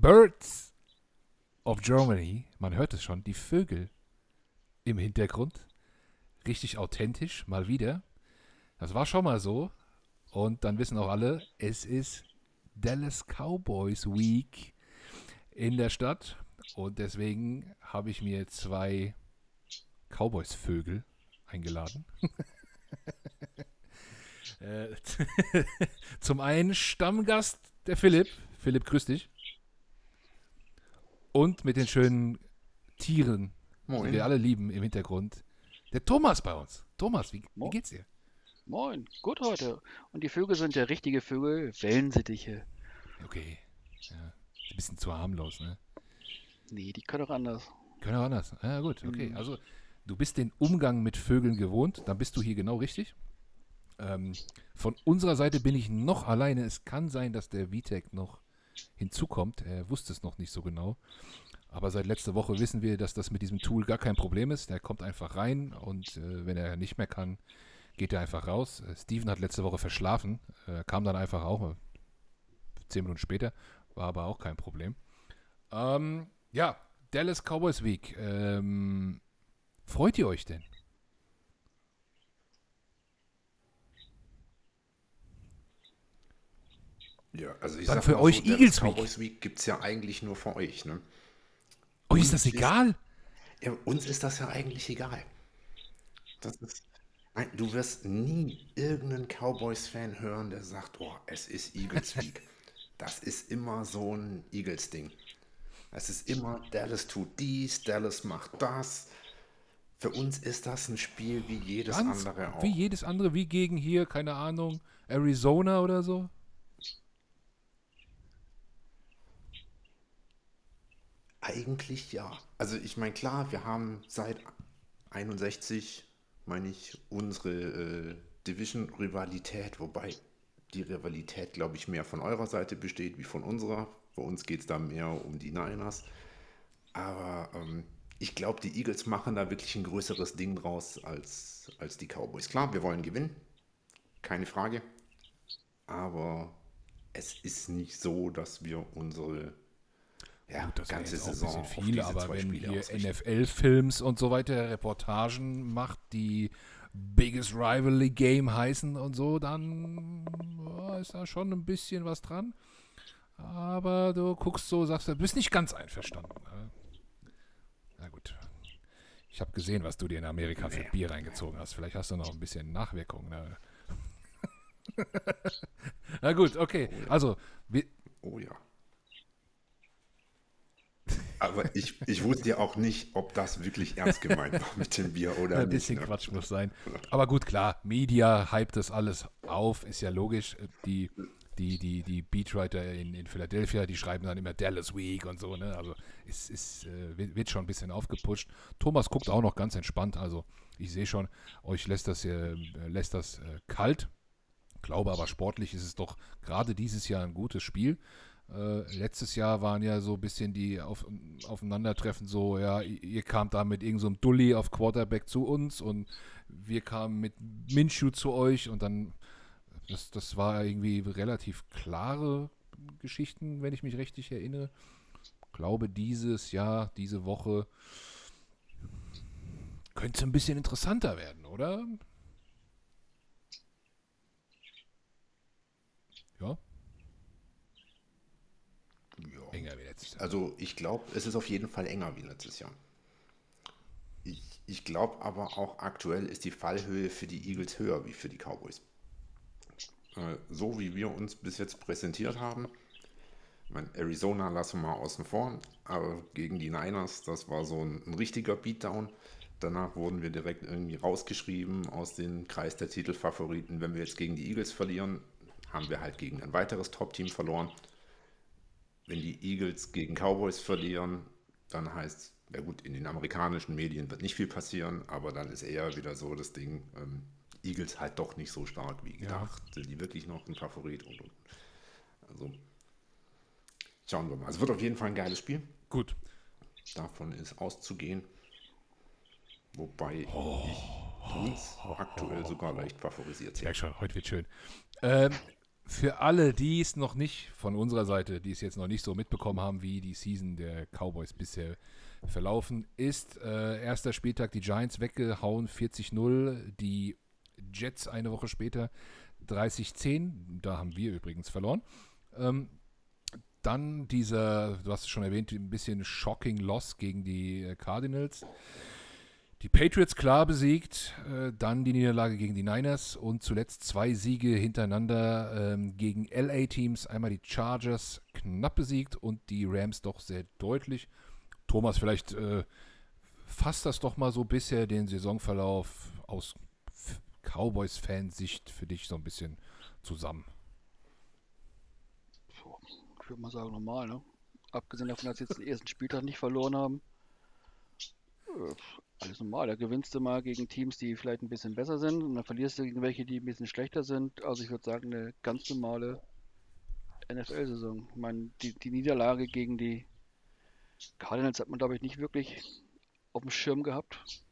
Birds of Germany. Man hört es schon, die Vögel im Hintergrund. Richtig authentisch, mal wieder. Das war schon mal so. Und dann wissen auch alle, es ist Dallas Cowboys Week in der Stadt. Und deswegen habe ich mir zwei Cowboys-Vögel eingeladen. Äh, zum einen Stammgast der Philipp. Philipp, grüß dich. Und mit den schönen Tieren, Moin. die wir alle lieben im Hintergrund. Der Thomas bei uns. Thomas, wie, wie geht's dir? Moin, gut heute. Und die Vögel sind ja richtige Vögel, Wellensittiche. Okay. Ja, ein bisschen zu harmlos, ne? Nee, die können auch anders. Können auch anders. Ja, gut, okay. Mhm. Also, du bist den Umgang mit Vögeln gewohnt, dann bist du hier genau richtig. Ähm, von unserer Seite bin ich noch alleine. Es kann sein, dass der Vitek noch hinzukommt. Er wusste es noch nicht so genau. Aber seit letzter Woche wissen wir, dass das mit diesem Tool gar kein Problem ist. Der kommt einfach rein und äh, wenn er nicht mehr kann, geht er einfach raus. Äh, Steven hat letzte Woche verschlafen, äh, kam dann einfach auch äh, zehn Minuten später, war aber auch kein Problem. Ähm, ja, Dallas Cowboys Week. Ähm, freut ihr euch denn? Ja, also ich Dann für mal euch so, Eagles Week. Cowboys Week gibt es ja eigentlich nur für euch, ne? Euch ist das Uns ist- egal? Ja, uns ist das ja eigentlich egal. Das ist, nein, du wirst nie irgendeinen Cowboys-Fan hören, der sagt, oh, es ist Eagles Week. das ist immer so ein Eagles-Ding. Es ist immer, Dallas tut dies, Dallas macht das. Für uns ist das ein Spiel wie jedes Ganz andere auch. wie jedes andere, wie gegen hier, keine Ahnung, Arizona oder so? Eigentlich ja. Also ich meine, klar, wir haben seit 61, meine ich, unsere äh, Division-Rivalität, wobei die Rivalität, glaube ich, mehr von eurer Seite besteht wie von unserer. Bei uns geht es da mehr um die Niners. Aber ähm, ich glaube, die Eagles machen da wirklich ein größeres Ding draus als, als die Cowboys. Klar, wir wollen gewinnen, keine Frage. Aber es ist nicht so, dass wir unsere ja, Gut, das ganze jetzt auch ein Saison bisschen viel, aber wenn Spiele ausrichten. NFL-Films und so weiter Reportagen macht, die Biggest Rivalry Game heißen und so, dann ja, ist da schon ein bisschen was dran. Aber du guckst so, sagst du, bist nicht ganz einverstanden. Ne? Na gut. Ich habe gesehen, was du dir in Amerika für Nee. Bier reingezogen hast. Vielleicht hast du noch ein bisschen Nachwirkung. Ne? Na gut, okay. Also, wir, Oh ja. Aber ich, ich wusste ja auch nicht, ob das wirklich ernst gemeint war mit dem Bier oder Ein nicht. bisschen ne? Quatsch muss sein. Aber gut, klar, Media hypt das alles auf, ist ja logisch. Die, die, die, die Beatwriter in, in Philadelphia, die schreiben dann immer Dallas Week und so, ne? Also es ist, äh, wird, wird schon ein bisschen aufgepusht. Thomas guckt auch noch ganz entspannt, also ich sehe schon, euch lässt das, äh, lässt das äh, kalt. Glaube aber sportlich ist es doch gerade dieses Jahr ein gutes Spiel. Äh, letztes Jahr waren ja so ein bisschen die auf, Aufeinandertreffen so, ja, ihr kamt da mit irgendeinem so Dulli auf Quarterback zu uns und wir kamen mit Minshew zu euch und dann, das, das war irgendwie relativ klare Geschichten, wenn ich mich richtig erinnere. Glaube, dieses Jahr, diese Woche könnte es ein bisschen interessanter werden, oder? Ja, Ja. enger wie letztes Jahr. Also ich glaube, es ist auf jeden Fall enger wie letztes Jahr. Ich, ich glaube aber auch aktuell ist die Fallhöhe für die Eagles höher wie für die Cowboys. Äh, so wie wir uns bis jetzt präsentiert haben, ich meine, Arizona lassen wir mal außen vor, aber gegen die Niners, das war so ein, ein richtiger Beatdown. Danach wurden wir direkt irgendwie rausgeschrieben aus dem Kreis der Titelfavoriten. Wenn wir jetzt gegen die Eagles verlieren, haben wir halt gegen ein weiteres Top-Team verloren. Wenn die Eagles gegen Cowboys verlieren, dann heißt, ja gut, in den amerikanischen Medien wird nicht viel passieren, aber dann ist eher wieder so das Ding, ähm, Eagles halt doch nicht so stark wie gedacht. Sind die wirklich noch ein Favorit? Und, und. Also, schauen wir mal. Es wird auf jeden Fall ein geiles Spiel. Gut. Davon ist auszugehen. Wobei ich uns aktuell sogar leicht favorisiert sehe. merke schon, heute wird schön. Ähm, für alle, die es noch nicht von unserer Seite, die es jetzt noch nicht so mitbekommen haben, wie die Season der Cowboys bisher verlaufen ist, äh, erster Spieltag die Giants weggehauen, 40-0, die Jets eine Woche später 30-10, da haben wir übrigens verloren. Ähm, dann dieser, du hast es schon erwähnt, ein bisschen shocking Loss gegen die äh, Cardinals. Die Patriots klar besiegt, äh, dann die Niederlage gegen die Niners und zuletzt zwei Siege hintereinander ähm, gegen LA-Teams. Einmal die Chargers knapp besiegt und die Rams doch sehr deutlich. Thomas, vielleicht äh, fasst das doch mal so bisher den Saisonverlauf aus Cowboys-Fansicht für dich so ein bisschen zusammen. Ich würde mal sagen, normal, ne? Abgesehen davon, dass sie jetzt den ersten Spieltag nicht verloren haben. Alles normal. Da gewinnst du mal gegen Teams, die vielleicht ein bisschen besser sind und dann verlierst du gegen welche, die ein bisschen schlechter sind. Also ich würde sagen, eine ganz normale NFL-Saison. Ich meine, die, die Niederlage gegen die Cardinals hat man, glaube ich, nicht wirklich auf dem Schirm gehabt.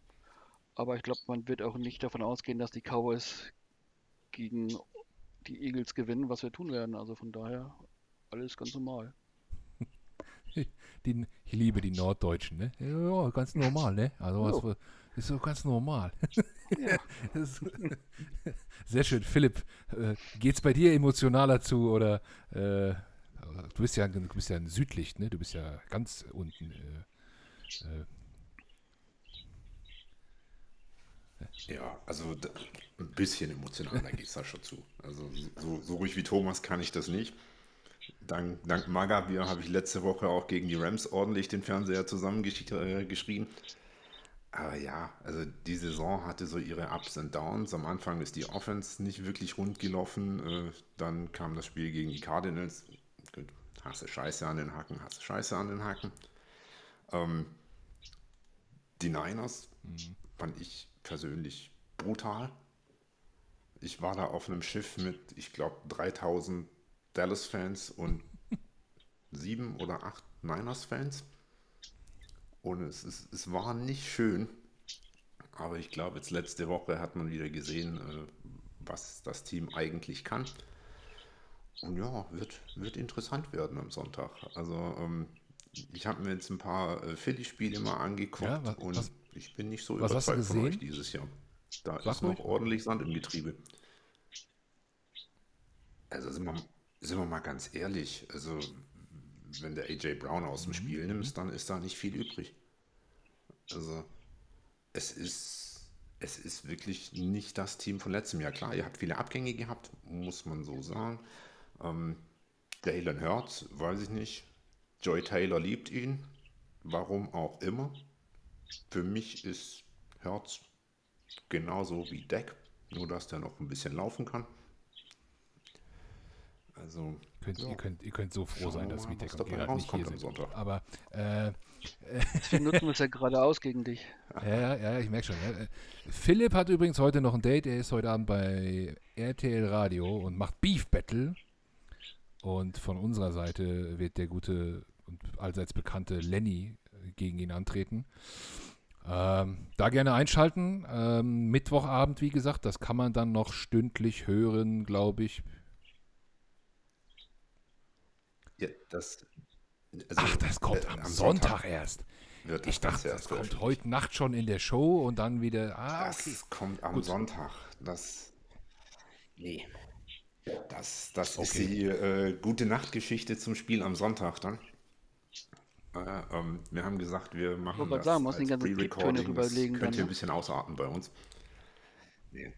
Aber ich glaube, man wird auch nicht davon ausgehen, dass die Cowboys gegen die Eagles gewinnen, was wir tun werden. Also von daher alles ganz normal. Die, ich liebe die Norddeutschen, ne? Ja, ganz normal, ne? Also was für, ist so ganz normal. Ja. Sehr schön. Philipp, äh, geht's bei dir emotionaler zu oder äh, du bist ja du bist ja ein Südlicht, ne? Du bist ja ganz unten. Äh, äh. ja, also ein bisschen emotionaler geht es da schon zu. Also so, so ruhig wie Thomas kann ich das nicht. Dank, dank Magabier habe ich letzte Woche auch gegen die Rams ordentlich den Fernseher zusammengeschrien. Aber ja, also die Saison hatte so ihre Ups und Downs. Am Anfang ist die Offense nicht wirklich rund gelaufen. Äh, dann kam das Spiel gegen die Cardinals. Gut, hast du Scheiße an den Hacken, hast du Scheiße an den Hacken. Ähm, die Niners mhm. fand ich persönlich brutal. Ich war da auf einem Schiff mit, ich glaube, 3000 Dallas-Fans und sieben oder acht Niners-Fans. Und es, ist, es war nicht schön. Aber ich glaube, jetzt letzte Woche hat man wieder gesehen, äh, was das Team eigentlich kann. Und ja, wird, wird interessant werden am Sonntag. Also ähm, ich habe mir jetzt ein paar äh, Philly-Spiele mal angeguckt ja, was, und was, ich bin nicht so überzeugt von euch dieses Jahr. Da Sag ist noch ordentlich Sand im Getriebe. Also sind wir, sind wir mal ganz ehrlich, also wenn der AJ Brown aus dem Spiel mhm. nimmst, dann ist da nicht viel übrig. Also es ist, es ist wirklich nicht das Team von letztem Jahr. Klar, ihr habt viele Abgänge gehabt, muss man so sagen. Ähm, Dalen Hurts, weiß ich nicht. Joy Taylor liebt ihn, warum auch immer. Für mich ist Hurts genauso wie Deck, nur dass der noch ein bisschen laufen kann. Also, könnt, ja. ihr, könnt, ihr könnt so froh sein, dass Vitek und Gerard nicht hier sind. Sonntag. Aber äh, wir nutzen es ja gerade aus gegen dich. Ja, ja, ich merke schon. Ja. Philipp hat übrigens heute noch ein Date. Er ist heute Abend bei RTL Radio und macht Beef Battle. Und von unserer Seite wird der gute und allseits bekannte Lenny gegen ihn antreten. Ähm, da gerne einschalten. Ähm, Mittwochabend, wie gesagt, das kann man dann noch stündlich hören, glaube ich. Ja, das, also, Ach, das kommt äh, am, Sonntag, Sonntag, erst. ich dachte, das kommt heute Nacht schon in der Show und dann wieder. Ah, das okay. kommt am Gut. Sonntag. Das. Nee. Das, das okay. ist die äh, gute Nachtgeschichte zum Spiel am Sonntag dann. Äh, ähm, wir haben gesagt, wir machen ich das sagen, als Pre-Recording. Das könnt ihr ein bisschen ausarten bei uns. Nee.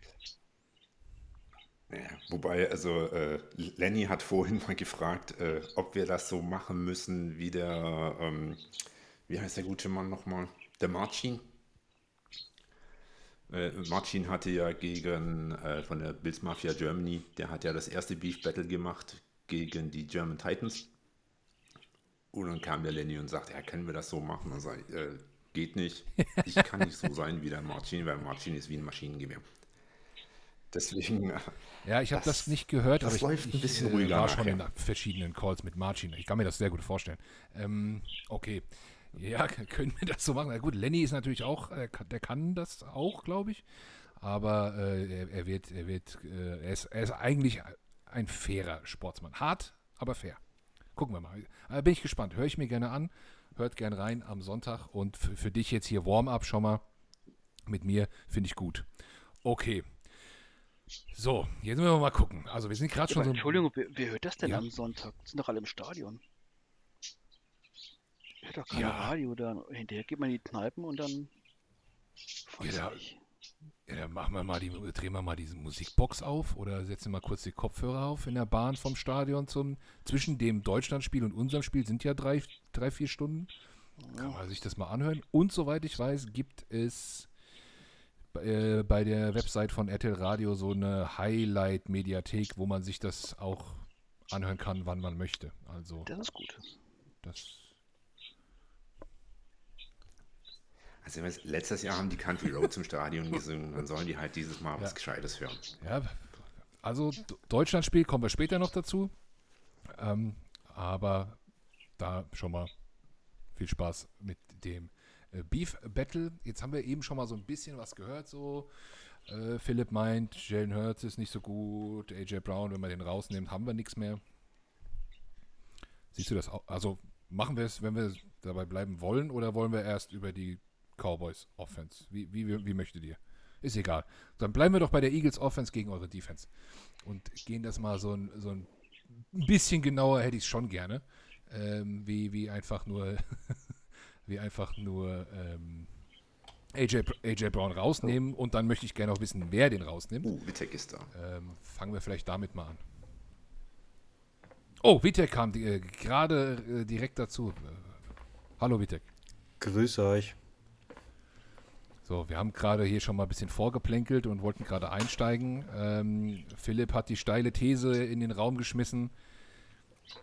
Ja, wobei, also äh, Lenny hat vorhin mal gefragt, äh, ob wir das so machen müssen wie der, ähm, wie heißt der gute Mann nochmal? Der Marcin. Äh, Marcin hatte ja gegen, äh, von der Bills Mafia Germany, der hat ja das erste Beef Battle gemacht gegen die German Titans. Und dann kam der Lenny und sagte, ja, können wir das so machen? Und sag, äh, geht nicht. Ich kann nicht so sein wie der Marcin, weil Marcin ist wie ein Maschinengewehr. Deswegen. Ja, ich habe das, das, nicht gehört, das aber läuft ich, ein bisschen ich, ruhiger. war schon in verschiedenen Calls mit Marcin. Ich kann mir das sehr gut vorstellen. Ähm, okay. Ja, können wir das so machen? Na gut, Lenny ist natürlich auch, äh, der kann das auch, glaube ich. Aber äh, er, er, wird, er wird, äh, er, ist, er ist eigentlich ein fairer Sportsmann. Hart, aber fair. Gucken wir mal. Da bin ich gespannt. Höre ich mir gerne an. Hört gerne rein am Sonntag. Und für, für dich jetzt hier Warm-up schon mal mit mir finde ich gut. Okay. So, jetzt müssen wir mal gucken. Also wir sind gerade schon so. Entschuldigung, wer, wer, hört das denn ja. am Sonntag? Sind doch alle im Stadion. Hört doch kein ja. Radio da. Hinterher geht man in die Kneipen und dann. Ja, da, ja, dann machen wir mal die, drehen wir mal diese Musikbox auf oder setzen mal kurz die Kopfhörer auf in der Bahn vom Stadion zum zwischen dem Deutschlandspiel und unserem Spiel sind ja drei, drei vier Stunden. Kann man sich das mal anhören. Und soweit ich weiß, gibt es äh, bei der Website von RTL Radio so eine Highlight-Mediathek, wo man sich das auch anhören kann, wann man möchte. Also, das ist gut. Das Also letztes Jahr haben die Country Road zum Stadion gesungen, dann sollen die halt dieses Mal ja. was Gescheites hören. Ja, also Deutschlandspiel kommen wir später noch dazu. Ähm, aber da schon mal viel Spaß mit dem Beef Battle. Jetzt haben wir eben schon mal so ein bisschen was gehört. So, äh, Philipp meint, Jalen Hurts ist nicht so gut. AJ Brown, wenn man den rausnimmt, haben wir nichts mehr. Siehst du das auch? Also machen wir es, wenn wir dabei bleiben wollen, oder wollen wir erst über die Cowboys Offense? Wie, wie, wie möchtet ihr? Ist egal. Dann bleiben wir doch bei der Eagles Offense gegen eure Defense. Und gehen das mal so ein, so ein bisschen genauer, hätte ich es schon gerne. Ähm, wie, wie einfach nur wie einfach nur ähm, AJ, AJ Brown rausnehmen und dann möchte ich gerne auch wissen, wer den rausnimmt. Oh, Vitek ist da. Ähm, fangen wir vielleicht damit mal an. Oh, Vitek kam äh, gerade äh, direkt dazu. hallo Vitek. Grüße euch. So, wir haben gerade hier schon mal ein bisschen vorgeplänkelt und wollten gerade einsteigen. Ähm, Philipp hat die steile These in den Raum geschmissen.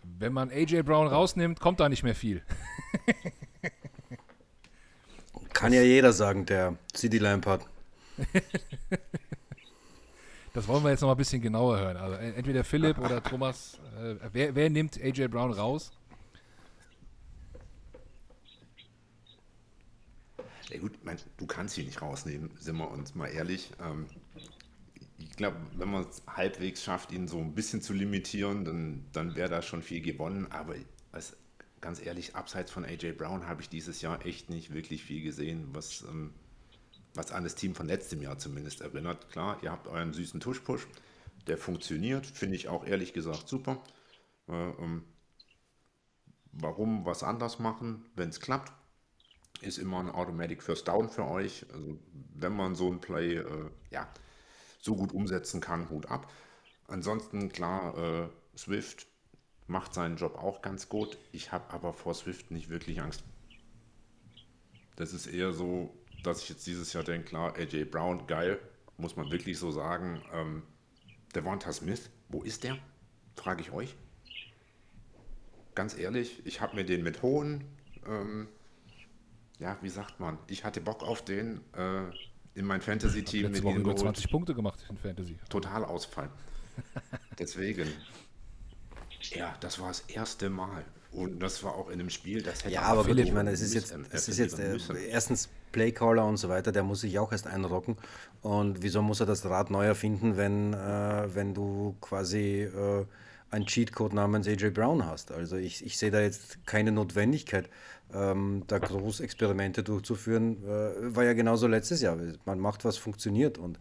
Wenn man AJ Brown rausnimmt, kommt da nicht mehr viel. Kann ja jeder sagen, der CD Lamp hat. das wollen wir jetzt noch mal ein bisschen genauer hören. Also entweder Philipp oder Thomas. Äh, wer, wer nimmt AJ Brown raus? Ja gut, mein, du kannst ihn nicht rausnehmen, sind wir uns mal ehrlich. Ähm, ich glaube, wenn man es halbwegs schafft, ihn so ein bisschen zu limitieren, dann, dann wäre da schon viel gewonnen. Aber was ganz ehrlich, abseits von AJ Brown habe ich dieses Jahr echt nicht wirklich viel gesehen, was, ähm, was an das Team von letztem Jahr zumindest erinnert. Klar, ihr habt euren süßen Tush-Push, der funktioniert, finde ich auch ehrlich gesagt super. Äh, ähm, warum was anders machen, wenn es klappt, ist immer ein Automatic First Down für euch. Also, wenn man so ein Play äh, ja, so gut umsetzen kann, Hut ab. Ansonsten klar, äh, Swift macht seinen Job auch ganz gut. Ich habe aber vor Swift nicht wirklich Angst. Das ist eher so, dass ich jetzt dieses Jahr denke, klar, AJ Brown, geil, muss man wirklich so sagen. Ähm, Devonta Smith, wo ist der? Frage ich euch. Ganz ehrlich, ich habe mir den mit hohen, ähm, ja, wie sagt man, ich hatte Bock auf den äh, in mein Fantasy-Team. Letzte Woche über 20 Punkte gemacht in Fantasy. Total Ausfall. Deswegen, ja, das war das erste Mal. Und das war auch in einem Spiel, das hätte Ja, aber Philipp, ich meine, es ist jetzt, es ist jetzt äh, erstens Playcaller und so weiter, der muss sich auch erst einrocken. Und wieso muss er das Rad neu erfinden, wenn, äh, wenn du quasi äh, einen Cheatcode namens AJ Brown hast? Also ich, ich sehe da jetzt keine Notwendigkeit, ähm, da Großexperimente durchzuführen. Äh, war ja genauso letztes Jahr. Man macht, was funktioniert. Und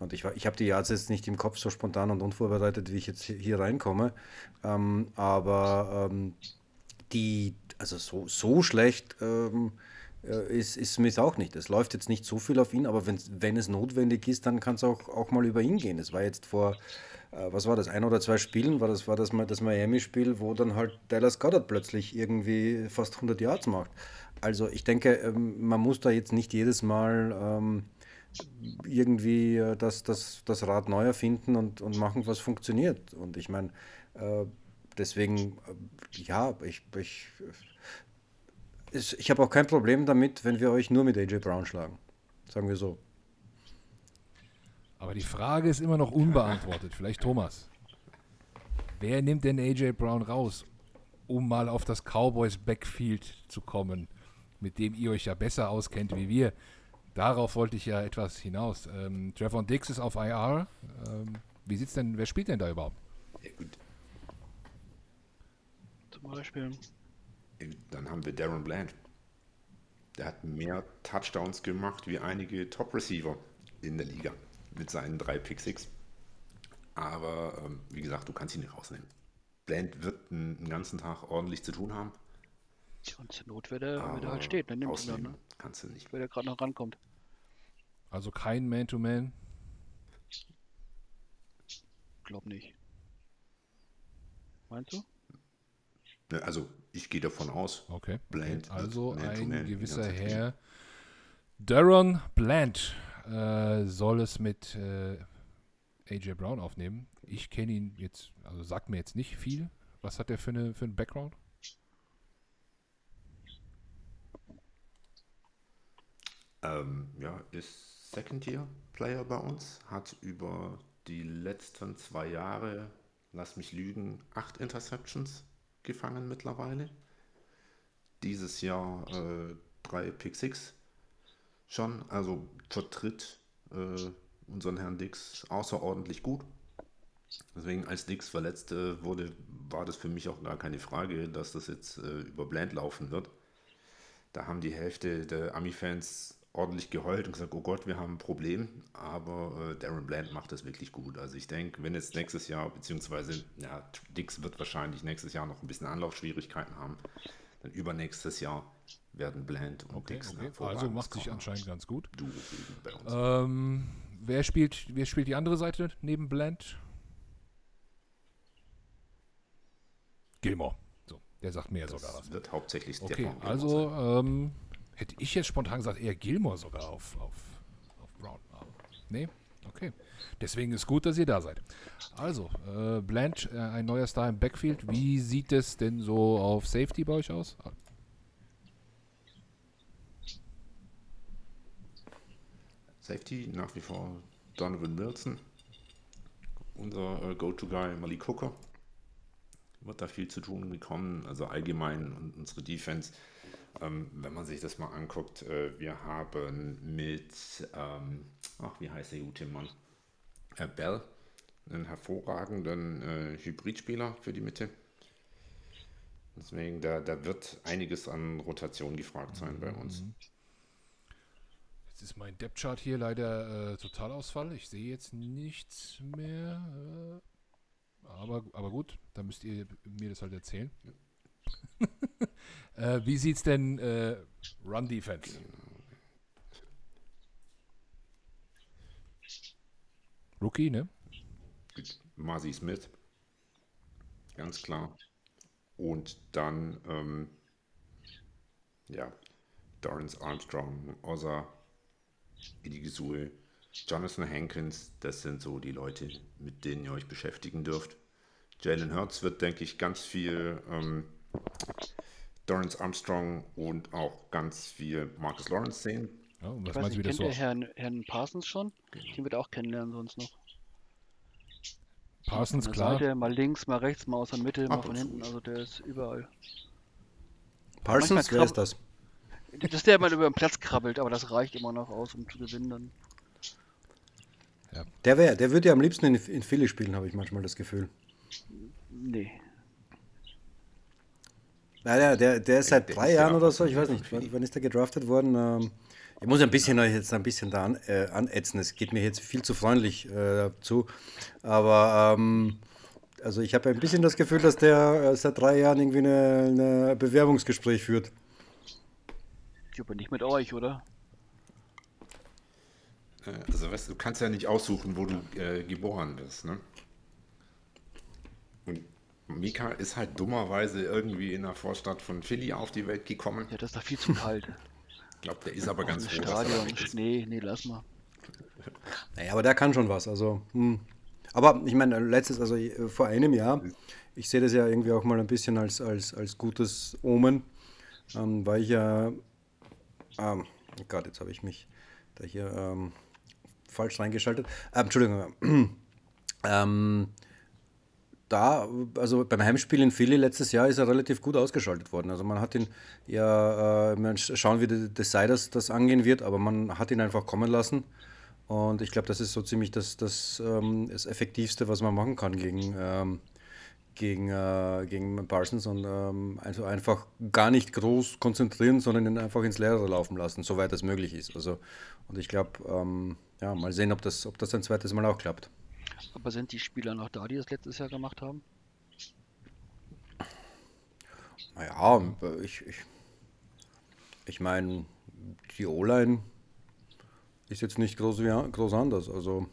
und ich, ich habe die Yards jetzt nicht im Kopf so spontan und unvorbereitet, wie ich jetzt hier reinkomme. Ähm, aber ähm, die, also so, so schlecht ähm, äh, ist, ist Smith auch nicht. Es läuft jetzt nicht so viel auf ihn, aber wenn es notwendig ist, dann kann es auch, auch mal über ihn gehen. Es war jetzt vor, äh, was war das, ein oder zwei Spielen, war das, war das, das Miami-Spiel, wo dann halt Dallas Goddard plötzlich irgendwie fast 100 Yards macht. Also ich denke, ähm, man muss da jetzt nicht jedes Mal ähm, irgendwie äh, das, das, das Rad neu erfinden und, und machen, was funktioniert. Und ich meine, äh, deswegen, äh, ja, ich, ich, ich, ich habe auch kein Problem damit, wenn wir euch nur mit AJ Brown schlagen. Sagen wir so. Aber die Frage ist immer noch unbeantwortet. Vielleicht Thomas. Wer nimmt denn AJ Brown raus, um mal auf das Cowboys Backfield zu kommen, mit dem ihr euch ja besser auskennt wie wir? Darauf wollte ich ja etwas hinaus. Ähm, Trevor Dix ist auf IR. Ähm, wie sieht's denn, wer spielt denn da überhaupt? Ja, gut. Zum Beispiel. Dann haben wir Darren Bland. Der hat mehr Touchdowns gemacht wie einige Top-Receiver in der Liga mit seinen drei Pick Six. Aber ähm, wie gesagt, du kannst ihn nicht rausnehmen. Bland wird einen ganzen Tag ordentlich zu tun haben. Und zur Not, wenn er, wenn er halt steht, dann nimmt dann, ne? Kannst du nicht. Wenn er gerade noch rankommt. Also kein Man-to-Man? Glaub nicht. Meinst du? Ne, also ich gehe davon aus. Okay. Bland. Also ein gewisser Herr Darren Bland äh, soll es mit äh, AJ Brown aufnehmen. Ich kenne ihn jetzt, also sagt mir jetzt nicht viel. Was hat er für, eine, für einen Background? Ähm, ja, ist Second-Year-Player bei uns, hat über die letzten zwei Jahre, lass mich lügen, acht Interceptions gefangen mittlerweile. Dieses Jahr äh, drei Pick Six schon, also vertritt äh, unseren Herrn Dix außerordentlich gut. Deswegen, als Dix verletzt äh, wurde, war das für mich auch gar keine Frage, dass das jetzt äh, über Bland laufen wird. Da haben die Hälfte der Ami-Fans ordentlich geheult und gesagt, oh Gott, wir haben ein Problem, aber äh, Darren Bland macht das wirklich gut. Also ich denke, wenn jetzt nächstes Jahr, beziehungsweise ja, Dix wird wahrscheinlich nächstes Jahr noch ein bisschen Anlaufschwierigkeiten haben, dann übernächstes Jahr werden Bland und okay, Dix okay. Also macht sich anscheinend ganz gut. Du, ähm, wer, spielt, wer spielt die andere Seite neben Bland? Gilmore. So, der sagt mir das sogar was. wird hauptsächlich Okay, also ähm, Hätte ich jetzt spontan gesagt, eher Gilmore sogar auf, auf, auf Brown. Aber nee, okay. Deswegen ist gut, dass ihr da seid. Also, äh, Blanche, äh, ein neuer Star im Backfield. Wie sieht es denn so auf Safety bei euch aus? Safety nach wie vor Donovan Wilson. Unser äh, Go-To-Guy Malik Hooker. Wird da viel zu tun bekommen. Also allgemein und unsere Defense ähm, wenn man sich das mal anguckt, äh, wir haben mit, ähm, ach, wie heißt der gute Mann? Herr Bell, einen hervorragenden äh, Hybridspieler für die Mitte. Deswegen, da, da wird einiges an Rotation gefragt sein mhm. bei uns. Mhm. Jetzt ist mein Depth-Chart hier leider äh, Totalausfall. Ich sehe jetzt nichts mehr. Äh, aber, aber gut, dann müsst ihr mir das halt erzählen. Ja. äh, wie sieht's denn äh, Run Defense? Rookie, ne? Marcy Smith. Ganz klar. Und dann, ähm, ja, Dorrance Armstrong, Oza, Idigisue, Jonathan Hankins, das sind so die Leute, mit denen ihr euch beschäftigen dürft. Jalen Hurts wird, denke ich, ganz viel ähm, Dorrance Armstrong und auch ganz viel Marcus Lawrence sehen. Ja, und was meinst du, wie das so? Herrn, Herrn Parsons schon? Den wird auch kennenlernen sonst noch. Parsons, klar. Seite, mal links, mal rechts, mal aus der Mitte, mal von hinten. Also der ist überall. Parsons, wer ist das? Das ist der, der mal über den Platz krabbelt, aber das reicht immer noch aus, um zu gewinnen dann. Ja. Der wäre, der würde ja am liebsten in, in Philly spielen, habe ich manchmal das Gefühl. Nee. Naja, der, der ist seit der drei ist Jahren oder so, ich weiß nicht, wann, wann ist der gedraftet worden? Ähm, ich muss ein bisschen euch jetzt ein bisschen da an, äh, anätzen. Es geht mir jetzt viel zu freundlich äh, zu. Aber ähm, also ich habe ein bisschen das Gefühl, dass der äh, seit drei Jahren irgendwie ein Bewerbungsgespräch führt. Aber nicht mit euch, oder? Äh, also weißt du, du kannst ja nicht aussuchen, wo du äh, geboren bist, ne? Mika ist halt dummerweise irgendwie in der Vorstadt von Philly auf die Welt gekommen. Ja, das ist da viel zu kalt. ich glaube, der ist aber ganz froh, Stadion. Nee, nee, lass mal. Naja, aber der kann schon was. Also, hm. Aber ich meine, letztes, also äh, vor einem Jahr, ich sehe das ja irgendwie auch mal ein bisschen als, als, als gutes Omen, ähm, weil ich ja, ähm, oh Gott, jetzt habe ich mich da hier ähm, falsch reingeschaltet. Äh, Entschuldigung. ähm, da, also beim Heimspiel in Philly letztes Jahr ist er relativ gut ausgeschaltet worden. Also man hat ihn ja, äh, schauen, wie Deciders das angehen wird, aber man hat ihn einfach kommen lassen. Und ich glaube, das ist so ziemlich das, das, ähm, das Effektivste, was man machen kann gegen, ähm, gegen, äh, gegen Parsons und ähm, also einfach gar nicht groß konzentrieren, sondern ihn einfach ins Leere laufen lassen, soweit das möglich ist. Also, und ich glaube, ähm, ja, mal sehen, ob das, ob das ein zweites Mal auch klappt. Aber sind die Spieler noch da, die das letztes Jahr gemacht haben? Naja, ich, ich, ich meine, die O-Line ist jetzt nicht groß, wie, groß anders. Also.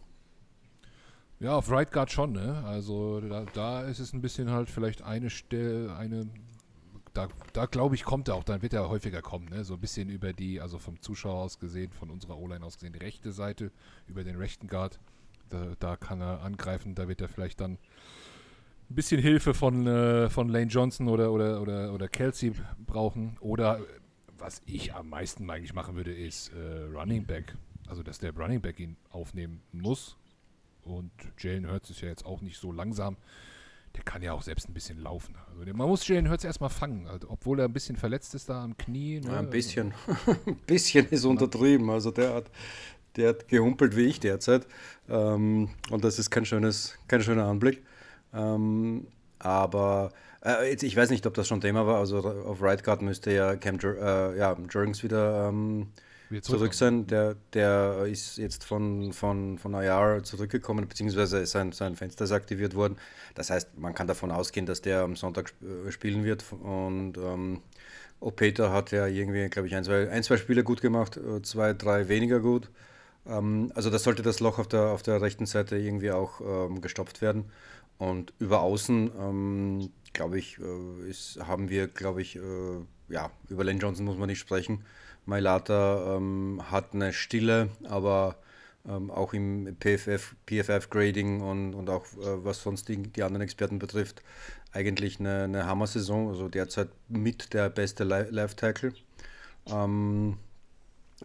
Ja, auf Right Guard schon, ne? Also da, da ist es ein bisschen halt vielleicht eine Stelle, eine. Da, da glaube ich, kommt er auch, dann wird er häufiger kommen, ne? So ein bisschen über die, also vom Zuschauer aus gesehen, von unserer O-Line aus gesehen, die rechte Seite, über den rechten Guard. Da, da kann er angreifen, da wird er vielleicht dann ein bisschen Hilfe von, äh, von Lane Johnson oder, oder, oder, oder Kelsey brauchen. Oder was ich am meisten eigentlich machen würde, ist äh, Running Back. Also, dass der Running Back ihn aufnehmen muss. Und Jalen Hurts ist ja jetzt auch nicht so langsam. Der kann ja auch selbst ein bisschen laufen. Also, man muss Jalen Hurts erstmal fangen, also, obwohl er ein bisschen verletzt ist da am Knie. Ne? Ja, ein bisschen. ein bisschen ist untertrieben. Also, der hat, der hat gehumpelt wie ich derzeit. Ähm, und das ist kein, schönes, kein schöner Anblick. Ähm, aber äh, jetzt, ich weiß nicht, ob das schon Thema war. Also auf Right Guard müsste ja Cam äh, ja, Jurgens wieder ähm, zurück sein. Der, der ist jetzt von, von, von IR zurückgekommen, beziehungsweise sein, sein Fenster ist aktiviert worden. Das heißt, man kann davon ausgehen, dass der am Sonntag äh, spielen wird. Und ähm, Peter hat ja irgendwie, glaube ich, ein zwei, ein, zwei Spiele gut gemacht, äh, zwei, drei weniger gut. Ähm, also das sollte das Loch auf der, auf der rechten Seite irgendwie auch ähm, gestopft werden. Und über Außen, ähm, glaube ich, äh, ist, haben wir, glaube ich, äh, ja, über Len Johnson muss man nicht sprechen. Mailata ähm, hat eine Stille, aber ähm, auch im PFF, PFF-Grading und, und auch äh, was sonst die, die, anderen Experten betrifft, eigentlich eine, eine Hammer-Saison. Also derzeit mit der beste Live-Tackle. Ähm,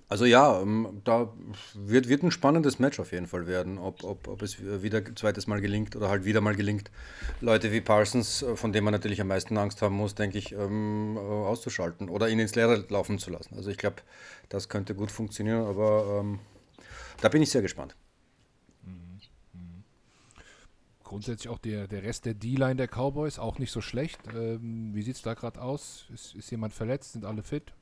also ja, ähm, da wird, wird ein spannendes Match auf jeden Fall werden, ob, ob, ob es wieder zweites Mal gelingt oder halt wieder mal gelingt, Leute wie Parsons, äh, von denen man natürlich am meisten Angst haben muss, denke ich, ähm, äh, auszuschalten oder ihn ins Leere laufen zu lassen. Also ich glaube, das könnte gut funktionieren, aber ähm, da bin ich sehr gespannt. Mhm. Grundsätzlich auch der, der Rest der D-Line der Cowboys auch nicht so schlecht. Ähm, wie sieht es da gerade aus? Ist, ist jemand verletzt? Sind alle fit?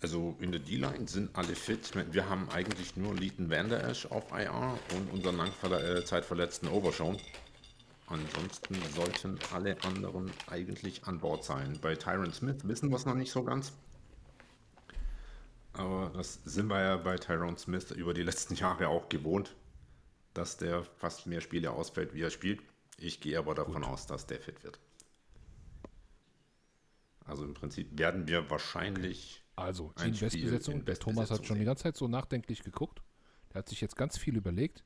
Also in der D-Line sind alle fit. Wir haben eigentlich nur Leighton Vander Esch auf IR und unseren langzeitverletzten Overshown. Ansonsten sollten alle anderen eigentlich an Bord sein. Bei Tyron Smith wissen wir es noch nicht so ganz. Aber das sind wir ja bei Tyron Smith über die letzten Jahre auch gewohnt, dass der fast mehr Spiele ausfällt, wie er spielt. Ich gehe aber davon Gut. aus, dass der fit wird. Also im Prinzip werden wir wahrscheinlich also, Investbesetzung. Der Thomas hat schon die ganze Zeit so nachdenklich geguckt. Der hat sich jetzt ganz viel überlegt.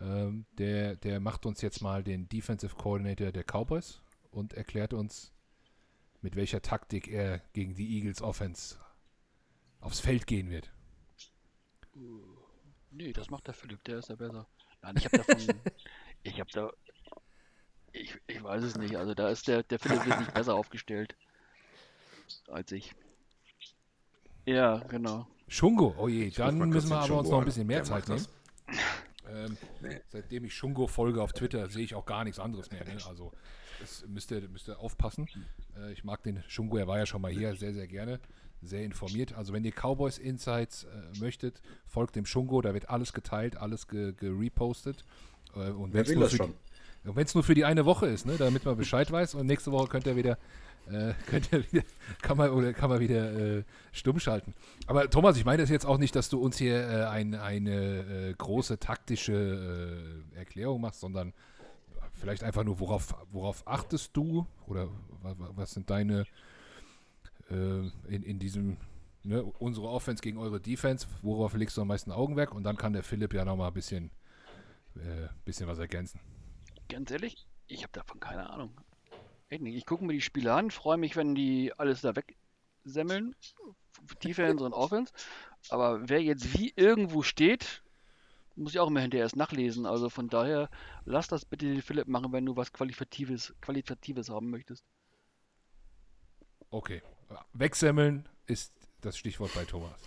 Ähm, der, der macht uns jetzt mal den Defensive Coordinator der Cowboys und erklärt uns, mit welcher Taktik er gegen die Eagles Offense aufs Feld gehen wird. Nee, das macht der Philipp, der ist ja besser. Nein, ich habe davon. ich habe da. Ich, ich weiß es nicht. Also da ist der, der Philipp ist nicht besser aufgestellt als ich. Ja, genau. Shungo, oh je, dann müssen wir aber uns noch ein bisschen mehr Zeit nehmen. Ähm, nee. Seitdem ich Shungo folge auf Twitter, sehe ich auch gar nichts anderes mehr. Ne? Also das müsst ihr, müsst ihr aufpassen. Äh, ich mag den Shungo, er war ja schon mal hier, sehr, sehr gerne. Sehr informiert. Also wenn ihr Cowboys Insights äh, möchtet, folgt dem Shungo, da wird alles geteilt, alles gerepostet. Ge äh, und? Wenn es nur für die eine Woche ist, ne, damit man Bescheid weiß und nächste Woche könnt ihr wieder äh, wieder, kann man oder kann man wieder äh, stumm schalten. Aber Thomas, ich meine das jetzt auch nicht, dass du uns hier äh, ein, eine äh, große taktische äh, Erklärung machst, sondern vielleicht einfach nur, worauf, worauf achtest du oder was sind deine äh, in, in diesem ne, unsere Offense gegen eure Defense, worauf legst du am meisten Augenmerk? Und dann kann der Philipp ja nochmal ein bisschen, bisschen was ergänzen. Ganz ehrlich, ich habe davon keine Ahnung. Ich gucke mir die Spiele an, freue mich, wenn die alles da wegsemmeln, Defense und Offense. Aber wer jetzt wie irgendwo steht, muss ich auch immer hinterher erst nachlesen. Also von daher, lass das bitte den Philipp machen, wenn du was Qualitatives, Qualitatives haben möchtest. Okay. Wegsemmeln ist das Stichwort bei Thomas.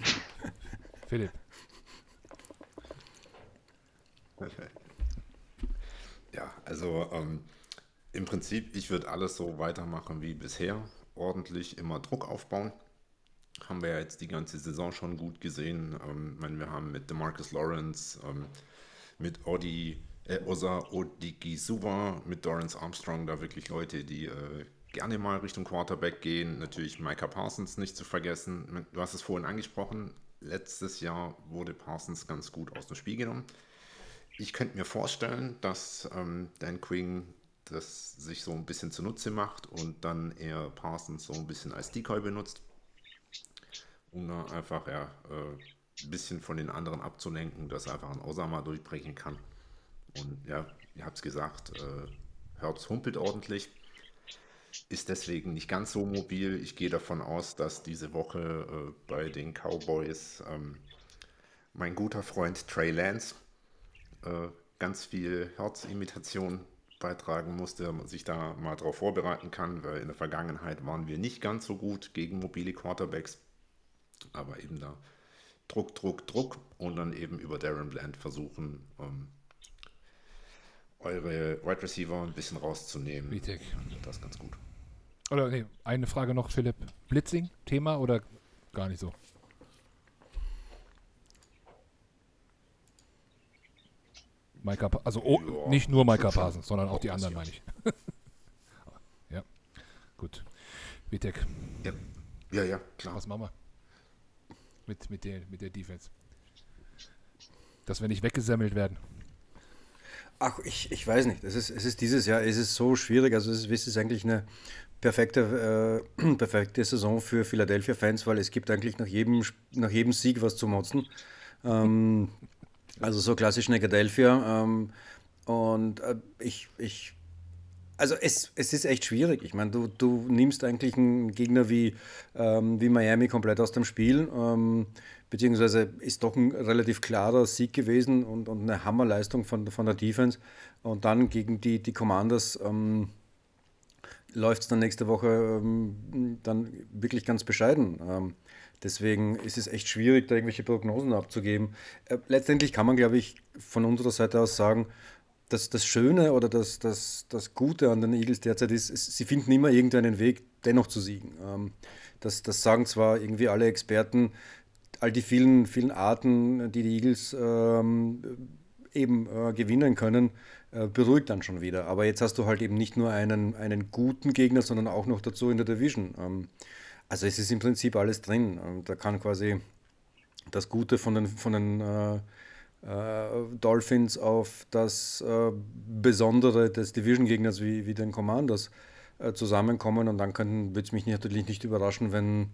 Philipp. Ja, also ähm, im Prinzip, ich würde alles so weitermachen wie bisher. Ordentlich immer Druck aufbauen. Haben wir ja jetzt die ganze Saison schon gut gesehen. Ähm, meine, wir haben mit DeMarcus Lawrence, ähm, mit Odi, äh, Osa Odigisuwa, mit Dorrance Armstrong da wirklich Leute, die äh, gerne mal Richtung Quarterback gehen. Natürlich Micah Parsons nicht zu vergessen. Du hast es vorhin angesprochen. Letztes Jahr wurde Parsons ganz gut aus dem Spiel genommen. Ich könnte mir vorstellen, dass ähm, Dan Quinn das sich so ein bisschen zunutze macht und dann eher Parsons so ein bisschen als Decoy benutzt, um da einfach ja, äh, ein bisschen von den anderen abzulenken, dass einfach ein Osama durchbrechen kann. Und ja, ihr habt es gesagt, äh, Hertz humpelt ordentlich, ist deswegen nicht ganz so mobil. Ich gehe davon aus, dass diese Woche äh, bei den Cowboys ähm, mein guter Freund Trey Lance äh, ganz viel Herzimitation beitragen musste, man sich da mal darauf vorbereiten kann, weil in der Vergangenheit waren wir nicht ganz so gut gegen mobile Quarterbacks, aber eben da Druck, Druck, Druck und dann eben über Darren Bland versuchen, ähm, eure Wide Receiver ein bisschen rauszunehmen. Vitek. Das ist ganz gut. Oder nee, eine Frage noch, Philipp. Blitzing, Thema oder gar nicht so? Micah, also oh, ja, nicht nur Micah Parsons, sondern auch die anderen, meine ich. ja, gut. Vitek. Ja. ja, ja, klar. Was machen wir mit, mit, der, mit der Defense? Dass wir nicht weggesammelt werden. Ach, ich, ich weiß nicht. Es ist, es ist dieses Jahr es ist so schwierig. Also es ist, es ist eigentlich eine perfekte, äh, perfekte Saison für Philadelphia-Fans, weil es gibt eigentlich nach jedem, nach jedem Sieg was zu motzen. Ähm, also so klassisch Negadelphia. Ähm, und äh, ich, ich, also es, es ist echt schwierig. Ich meine, du, du nimmst eigentlich einen Gegner wie, ähm, wie Miami komplett aus dem Spiel. Ähm, beziehungsweise ist doch ein relativ klarer Sieg gewesen und, und eine Hammerleistung von, von der Defense. Und dann gegen die, die Commanders ähm, läuft es dann nächste Woche ähm, dann wirklich ganz bescheiden. Ähm, Deswegen ist es echt schwierig, da irgendwelche Prognosen abzugeben. Äh, letztendlich kann man, glaube ich, von unserer Seite aus sagen, dass das Schöne oder das, das, das Gute an den Eagles derzeit ist, ist, sie finden immer irgendeinen Weg, dennoch zu siegen. Ähm, das, das sagen zwar irgendwie alle Experten, all die vielen, vielen Arten, die die Eagles ähm, eben äh, gewinnen können, äh, beruhigt dann schon wieder. Aber jetzt hast du halt eben nicht nur einen, einen guten Gegner, sondern auch noch dazu in der Division. Ähm, also es ist im Prinzip alles drin. Da kann quasi das Gute von den, von den äh, äh, Dolphins auf das äh, Besondere des Division-Gegners wie, wie den Commanders äh, zusammenkommen und dann würde es mich natürlich nicht überraschen, wenn,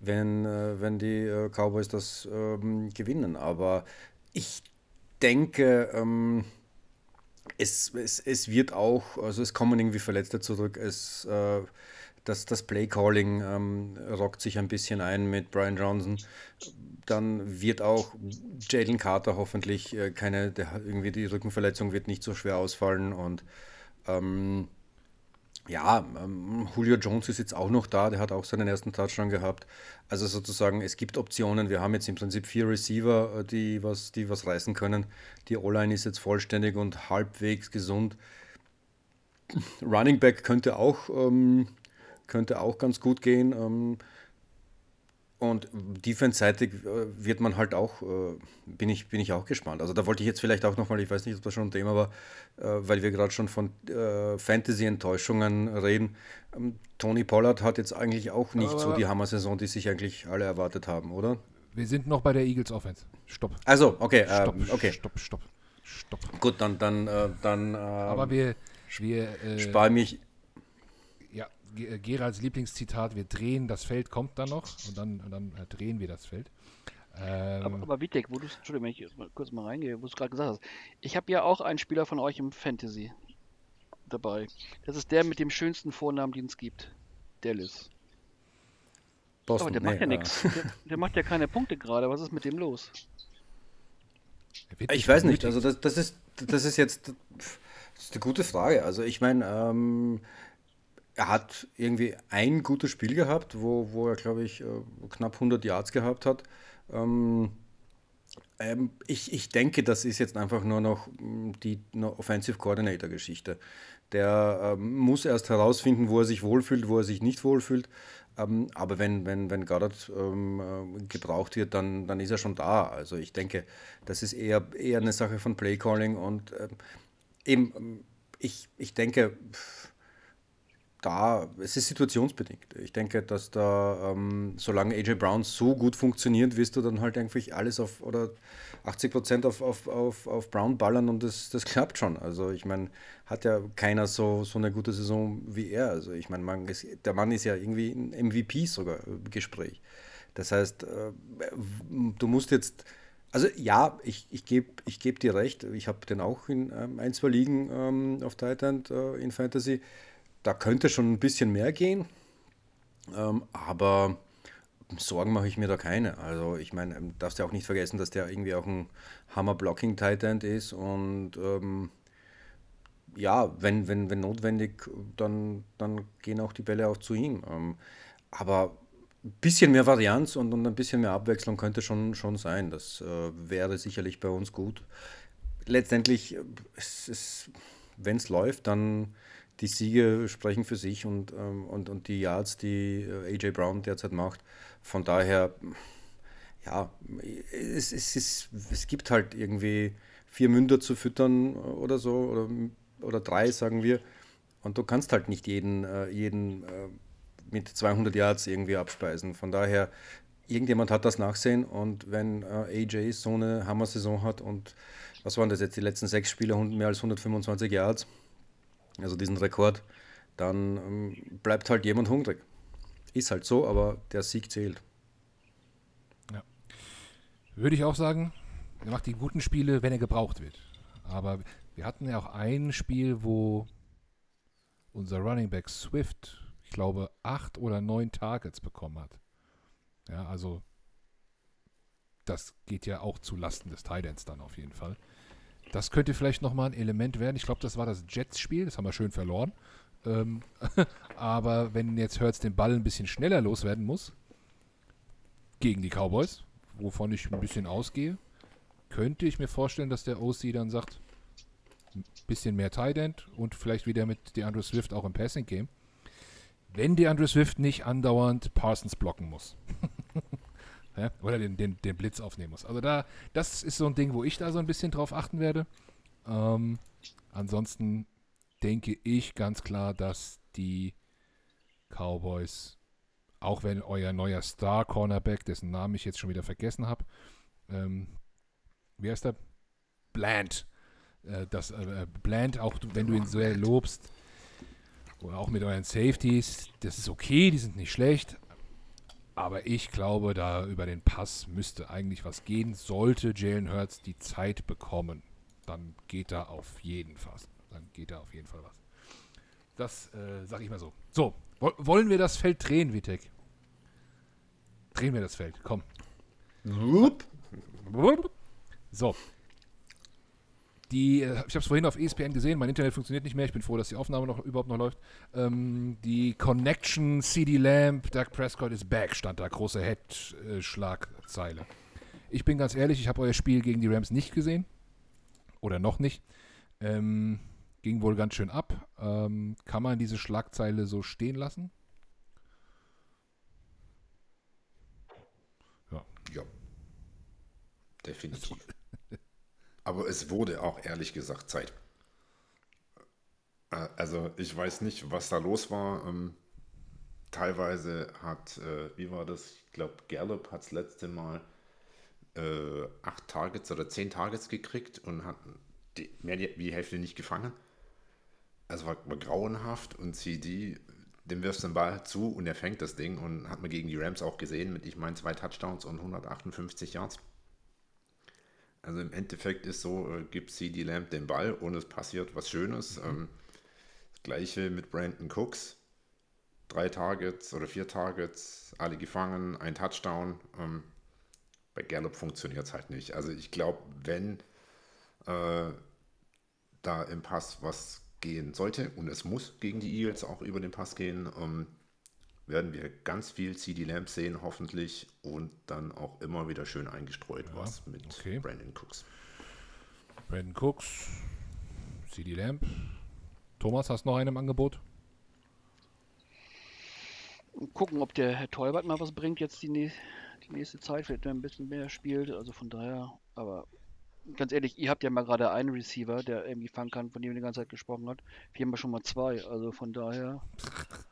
wenn, äh, wenn die äh, Cowboys das ähm, gewinnen. Aber ich denke, ähm, es, es, es wird auch, also es kommen irgendwie Verletzte zurück, es das, das Play-Calling ähm, rockt sich ein bisschen ein mit Brian Johnson. Dann wird auch Jalen Carter hoffentlich äh, keine, der, irgendwie die Rückenverletzung wird nicht so schwer ausfallen und ähm, ja, ähm, Julio Jones ist jetzt auch noch da, der hat auch seinen ersten Touchdown gehabt. Also sozusagen, es gibt Optionen. Wir haben jetzt im Prinzip vier Receiver, äh, die was, die was reißen können. Die O-Line ist jetzt vollständig und halbwegs gesund. Running Back könnte auch ähm, könnte auch ganz gut gehen. Ähm, und defense-seitig äh, wird man halt auch, äh, bin, ich, bin ich auch gespannt. Also da wollte ich jetzt vielleicht auch nochmal, ich weiß nicht, ob das schon ein Thema war, äh, weil wir gerade schon von Fantasy-Enttäuschungen reden. Ähm, Tony Pollard hat jetzt eigentlich auch nicht Aber so die Hammer-Saison, die sich eigentlich alle erwartet haben, oder? Wir sind noch bei der Eagles Offense. Stopp. Also, okay, stopp, ähm, okay. Stopp, stopp, stopp. Gut, dann, dann, dann. Aber wir, wir spare mich äh, Geralds Lieblingszitat, wir drehen, das Feld kommt dann noch und dann, und dann äh, drehen wir das Feld. Ähm, aber, aber Witek, wo du, Entschuldigung, wenn ich mal kurz mal reingehe, wo du gerade gesagt hast, ich habe ja auch einen Spieler von euch im Fantasy dabei. Das ist der mit dem schönsten Vornamen, den es gibt. Dallas. Boston, aber der nee, macht ja nichts. Der, der, macht ja keine Punkte gerade. Was ist mit dem los? Ich weiß nicht. Also das, das, ist, das ist jetzt das ist eine gute Frage. Also ich meine, ähm, er hat irgendwie ein gutes Spiel gehabt, wo, wo er, glaube ich, äh, knapp 100 Yards gehabt hat. Ähm, ähm, ich, ich denke, das ist jetzt einfach nur noch mm, die Offensive Coordinator Geschichte. Der ähm, muss erst herausfinden, wo er sich wohlfühlt, wo er sich nicht wohlfühlt. Ähm, aber wenn, wenn, wenn Goddard ähm, äh, gebraucht wird, dann, dann ist er schon da. Also ich denke, das ist eher, eher eine Sache von Playcalling und ähm, eben, ähm, ich, ich denke, da, es ist situationsbedingt. Ich denke, dass da, ähm, solange AJ Brown so gut funktioniert, wirst du dann halt eigentlich alles auf oder 80 Prozent auf, auf, auf, auf Brown ballern und das, das klappt schon. Also ich meine, hat ja keiner so, so eine gute Saison wie er. Also ich meine, man, der Mann ist ja irgendwie ein MVP sogar Gespräch. Das heißt, äh, du musst jetzt, also ja, ich, ich gebe ich geb dir recht, ich habe den auch in ähm, ein, zwei Ligen ähm, auf Titan äh, in Fantasy da könnte schon ein bisschen mehr gehen, ähm, aber Sorgen mache ich mir da keine. Also ich meine, ähm, darfst ja auch nicht vergessen, dass der irgendwie auch ein Hammer-Blocking-Tight End ist und ähm, ja, wenn, wenn, wenn notwendig, dann, dann gehen auch die Bälle auch zu ihm. Ähm, aber ein bisschen mehr Varianz und, und ein bisschen mehr Abwechslung könnte schon, schon sein. Das äh, wäre sicherlich bei uns gut. Letztendlich, wenn es läuft, dann die Siege sprechen für sich und, ähm, und, und die Yards, die äh, AJ Brown derzeit macht. Von daher, ja, es, es, ist, es gibt halt irgendwie vier Münder zu füttern oder so, oder, oder drei, sagen wir. Und du kannst halt nicht jeden, äh, jeden äh, mit 200 Yards irgendwie abspeisen. Von daher, irgendjemand hat das Nachsehen und wenn AJ so eine Hammer-Saison hat und was waren das jetzt, die letzten sechs Spiele, mehr als 125 Yards, also diesen Rekord, dann ähm, bleibt halt jemand hungrig. Ist halt so, aber der Sieg zählt. Ja. Würde ich auch sagen, er macht die guten Spiele, wenn er gebraucht wird. Aber wir hatten ja auch ein Spiel, wo unser Running Back Swift, ich glaube, acht oder neun Targets bekommen hat. Ja, also das geht ja auch zu Lasten des Titans dann auf jeden Fall. Das könnte vielleicht nochmal ein Element werden. Ich glaube, das war das Jets-Spiel, das haben wir schön verloren. Ähm, aber wenn jetzt Hurts den Ball ein bisschen schneller loswerden muss, gegen die Cowboys, wovon ich ein bisschen ausgehe, könnte ich mir vorstellen, dass der OC dann sagt, ein bisschen mehr Tight End und vielleicht wieder mit DeAndre Swift auch im Passing Game. Wenn DeAndre Swift nicht andauernd Parsons blocken muss. Ja? Oder den, den, den Blitz aufnehmen muss. Also da, das ist so ein Ding, wo ich da so ein bisschen drauf achten werde. Ähm, ansonsten denke ich ganz klar, dass die Cowboys, auch wenn euer neuer Star-Cornerback, dessen Namen ich jetzt schon wieder vergessen habe, ähm, wie heißt der? Bland. Äh, das, äh, Bland, auch wenn du ihn sehr lobst, oder auch mit euren Safeties, das ist okay, die sind nicht schlecht, aber ich glaube, da über den Pass müsste eigentlich was gehen. Sollte Jalen Hurts die Zeit bekommen, dann geht da auf jeden Fall. Dann geht da auf jeden Fall was. Das äh, sage ich mal so. So, wollen wir das Feld drehen, Vitek? Drehen wir das Feld, komm. So, die, äh, ich habe es vorhin auf ESPN gesehen, mein Internet funktioniert nicht mehr, ich bin froh, dass die Aufnahme noch überhaupt noch läuft. Ähm, die Connection CD Lamp, Doug Prescott is back, stand da, große Head-Schlagzeile. Ich bin ganz ehrlich, ich habe euer Spiel gegen die Rams nicht gesehen. Oder noch nicht. Ähm, ging wohl ganz schön ab. Ähm, kann man diese Schlagzeile so stehen lassen? Ja. Ja. Definitiv. Aber es wurde auch ehrlich gesagt Zeit. Äh, also ich weiß nicht, was da los war. Ähm, teilweise hat, äh, wie war das? Ich glaube, Gallup hat das letzte Mal äh, acht Targets oder zehn Targets gekriegt und hat die, mehr die, die Hälfte nicht gefangen. Also war, war grauenhaft und CD, dem wirfst du den Ball zu und er fängt das Ding und hat man gegen die Rams auch gesehen mit, ich meine, zwei Touchdowns und 158 Yards. Also im Endeffekt ist so, äh, gibt CD Lamb den Ball und es passiert was Schönes. Mhm. Ähm, das gleiche mit Brandon Cooks. Drei Targets oder vier Targets, alle gefangen, ein Touchdown. Ähm, bei Gallup funktioniert es halt nicht. Also ich glaube, wenn äh, da im Pass was gehen sollte und es muss gegen die Eagles auch über den Pass gehen, ähm, werden wir ganz viel CD Lamb sehen, hoffentlich, und dann auch immer wieder schön eingestreut ja, was mit okay. Brandon Cooks. Brandon Cooks, CD Lamb. Thomas, hast du noch einen im Angebot? Gucken, ob der Herr Tolbert mal was bringt jetzt die, die nächste Zeit, vielleicht ein bisschen mehr spielt. Also von daher, aber ganz ehrlich, ihr habt ja mal gerade einen Receiver, der irgendwie fangen kann, von dem ihr die ganze Zeit gesprochen habt. Wir haben ja schon mal zwei, also von daher.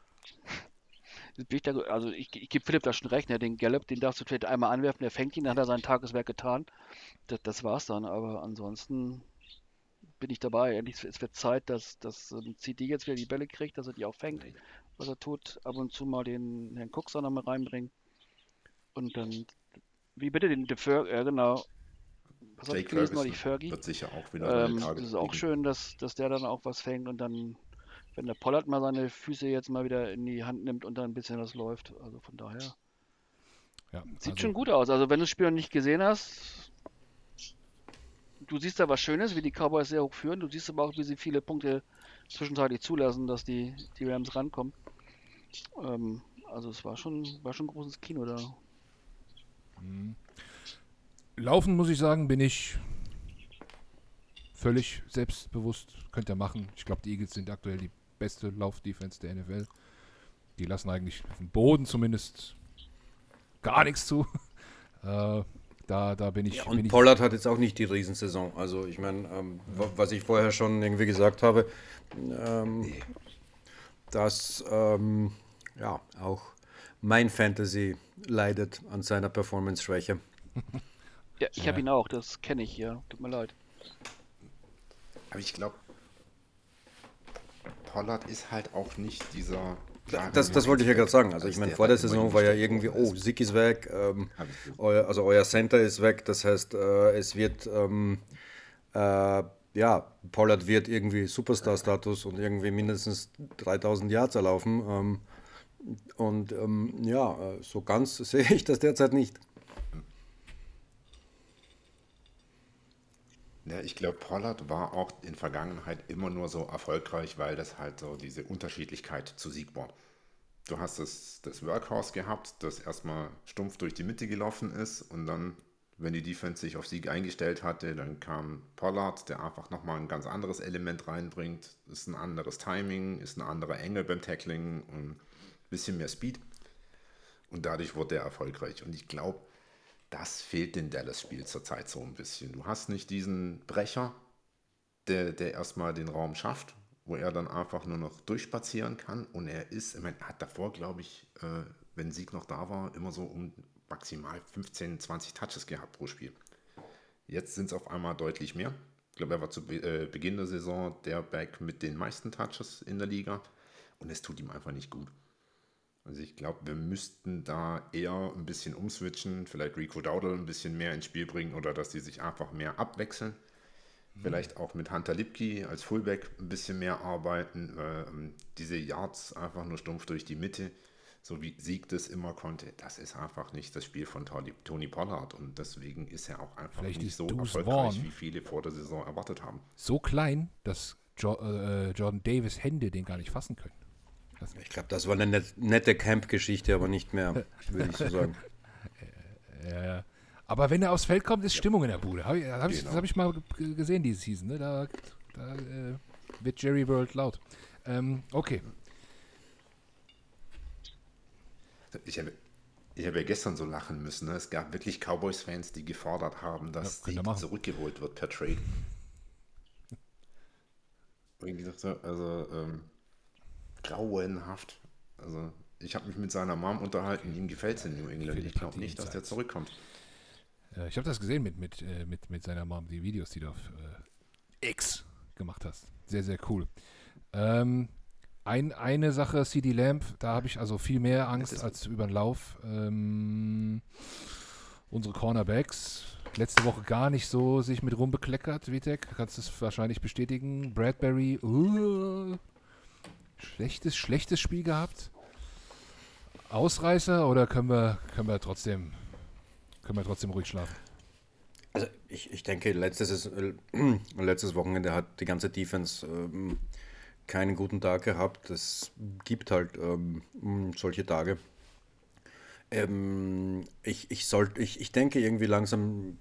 also ich, ich gebe Philipp da schon recht, ne? den Gallup, den darfst du vielleicht einmal anwerfen, der fängt ihn, dann hat er sein Tageswerk getan. Das, das war's dann, aber ansonsten bin ich dabei. Es wird Zeit, dass, dass ähm, CD jetzt wieder die Bälle kriegt, dass er die auch fängt, was er tut. Ab und zu mal den Herrn Cooks auch noch mal reinbringen. Und dann, wie bitte, den Defer, ja genau. Was habe ich gelesen neulich, Fergie? Wird sicher auch wieder ähm, Das ist auch schön, dass, dass der dann auch was fängt und dann, wenn der Pollard mal seine Füße jetzt mal wieder in die Hand nimmt und dann ein bisschen was läuft. Also von daher. Ja, Sieht also, schon gut aus. Also wenn du das Spiel noch nicht gesehen hast, du siehst da was Schönes, wie die Cowboys sehr hoch führen. Du siehst aber auch, wie sie viele Punkte zwischenzeitlich zulassen, dass die, die Rams rankommen. Ähm, also es war schon, war schon ein großes Kino da. Mhm. Laufen, muss ich sagen, bin ich völlig selbstbewusst. Könnt ihr machen. Ich glaube, die Eagles sind aktuell die beste Laufdefense der NFL. Die lassen eigentlich auf dem Boden zumindest gar nichts zu. äh, da, da bin ich. Ja, und bin Pollard hat jetzt auch nicht die Riesensaison. Also ich meine, ähm, was ich vorher schon irgendwie gesagt habe, ähm, dass ähm, ja auch mein Fantasy leidet an seiner Performance-Schwäche. ja, ich habe ihn auch, das kenne ich, ja. Tut mir leid. Aber ich glaube, Pollard ist halt auch nicht dieser das, das wollte ich ja gerade sagen. Also ich meine, vor der Saison war ja irgendwie, oh, Sick ist weg, ähm, euer, also euer Center ist weg, das heißt, äh, es wird, ähm, äh, ja, Pollard wird irgendwie Superstar-Status und irgendwie mindestens 3000 Yards erlaufen. Ähm, und ähm, ja, äh, so ganz sehe ich das derzeit nicht. Ja, ich glaube, Pollard war auch in Vergangenheit immer nur so erfolgreich, weil das halt so diese Unterschiedlichkeit zu Sieg war. Du hast das, das Workhouse gehabt, das erstmal stumpf durch die Mitte gelaufen ist und dann, wenn die Defense sich auf Sieg eingestellt hatte, dann kam Pollard, der einfach nochmal ein ganz anderes Element reinbringt. Ist ein anderes Timing, ist ein anderer Engel beim Tackling und ein bisschen mehr Speed. Und dadurch wurde er erfolgreich. Und ich glaube, das fehlt den Dallas-Spiel zurzeit so ein bisschen. Du hast nicht diesen Brecher, der, der erstmal den Raum schafft, wo er dann einfach nur noch durchspazieren kann. Und er ist, ich meine, hat davor, glaube ich, äh, wenn Sieg noch da war, immer so um maximal 15, 20 Touches gehabt pro Spiel. Jetzt sind es auf einmal deutlich mehr. Ich glaube, er war zu Be äh, Beginn der Saison der Back mit den meisten Touches in der Liga. Und es tut ihm einfach nicht gut. Also ich glaube, wir müssten da eher ein bisschen umswitchen, vielleicht Rico Dowdle ein bisschen mehr ins Spiel bringen oder dass die sich einfach mehr abwechseln. Mhm. Vielleicht auch mit Hunter Lipke als Fullback ein bisschen mehr arbeiten. Äh, diese Yards einfach nur stumpf durch die Mitte, so wie Sieg das immer konnte, das ist einfach nicht das Spiel von Tony Pollard und deswegen ist er auch einfach vielleicht nicht so Deuce erfolgreich, Vaughn wie viele vor der Saison erwartet haben. So klein, dass jo äh, Jordan Davis Hände den gar nicht fassen können. Ich glaube, das war eine nette Camp-Geschichte, aber nicht mehr, würde ich so sagen. ja, ja. Aber wenn er aufs Feld kommt, ist Stimmung in der Bude. Hab ich, hab ich, genau. Das habe ich mal gesehen, diese Season. Ne? Da, da äh, wird Jerry World laut. Ähm, okay. Ich habe, ich habe ja gestern so lachen müssen. Ne? Es gab wirklich Cowboys-Fans, die gefordert haben, dass ja, sie zurückgeholt wird per Trade. also, ähm, grauenhaft. Also ich habe mich mit seiner Mom unterhalten, ihm gefällt es in New England. Ich glaube nicht, dass der zurückkommt. Äh, ich habe das gesehen mit, mit, äh, mit, mit seiner Mom, die Videos, die du auf äh, X gemacht hast. Sehr, sehr cool. Ähm, ein, eine Sache, CD Lamp, da habe ich also viel mehr Angst als über den Lauf. Ähm, unsere Cornerbacks, letzte Woche gar nicht so sich mit rumbekleckert, Vitek, kannst du es wahrscheinlich bestätigen. Bradbury, uh, Schlechtes, schlechtes Spiel gehabt? Ausreißer oder können wir, können wir trotzdem, können wir trotzdem ruhig schlafen? Also ich, ich denke, letztes, äh, letztes Wochenende hat die ganze Defense ähm, keinen guten Tag gehabt. Es gibt halt ähm, solche Tage. Ähm, ich, ich, sollt, ich, ich denke irgendwie langsam,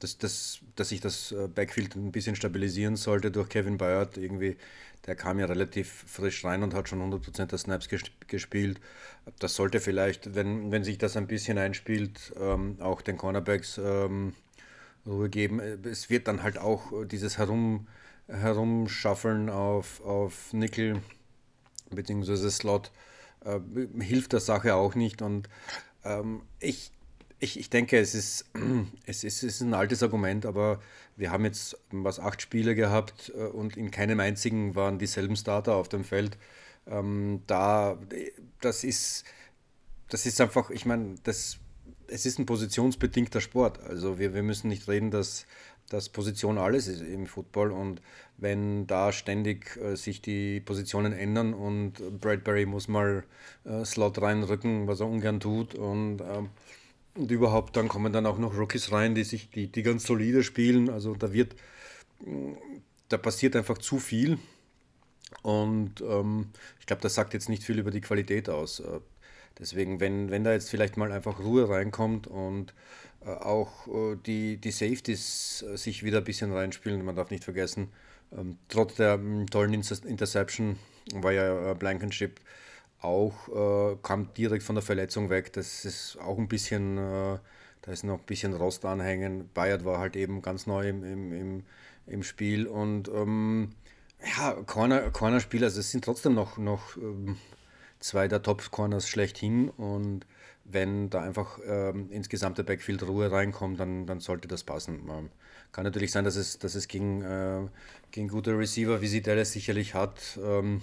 dass, dass, dass ich das äh, Backfield ein bisschen stabilisieren sollte durch Kevin Bayard. Irgendwie, der kam ja relativ frisch rein und hat schon 100% der Snaps gespielt. Das sollte vielleicht, wenn, wenn sich das ein bisschen einspielt, ähm, auch den Cornerbacks ähm, Ruhe geben. Es wird dann halt auch dieses Herum, Herumschaffeln auf, auf Nickel bzw. Slot äh, hilft der Sache auch nicht. Und ähm, ich, ich, ich denke, es ist, es, ist, es ist ein altes Argument, aber wir haben jetzt was acht Spiele gehabt äh, und in keinem einzigen waren dieselben Starter auf dem Feld. Ähm, da, das ist, das ist einfach, ich meine, das, es ist ein positionsbedingter Sport. Also wir, wir müssen nicht reden, dass, dass Position alles ist im Football und wenn da ständig äh, sich die Positionen ändern und Bradbury muss mal äh, Slot reinrücken, was er ungern tut und, ähm, und überhaupt dann kommen dann auch noch Rookies rein, die sich die, die ganz solide spielen. Also da wird da passiert einfach zu viel und ähm, ich glaube, das sagt jetzt nicht viel über die Qualität aus. Äh, deswegen, wenn, wenn da jetzt vielleicht mal einfach Ruhe reinkommt und äh, auch äh, die, die Safeties äh, sich wieder ein bisschen reinspielen, man darf nicht vergessen, ähm, trotz der ähm, tollen Interception war ja Blankenship auch, kam direkt von der Verletzung weg. Das ist auch ein bisschen, da ist noch ein bisschen Rost anhängen. Bayard war halt eben ganz neu im, im, im, im Spiel und ähm, ja, Corner, Cornerspieler, also es sind trotzdem noch, noch ähm, zwei der Top-Corners schlechthin und wenn da einfach ähm, ins gesamte Backfield Ruhe reinkommt, dann, dann sollte das passen. Ähm, kann natürlich sein, dass es, dass es gegen, äh, gegen gute Receiver, wie sie Dallas sicherlich hat, ähm,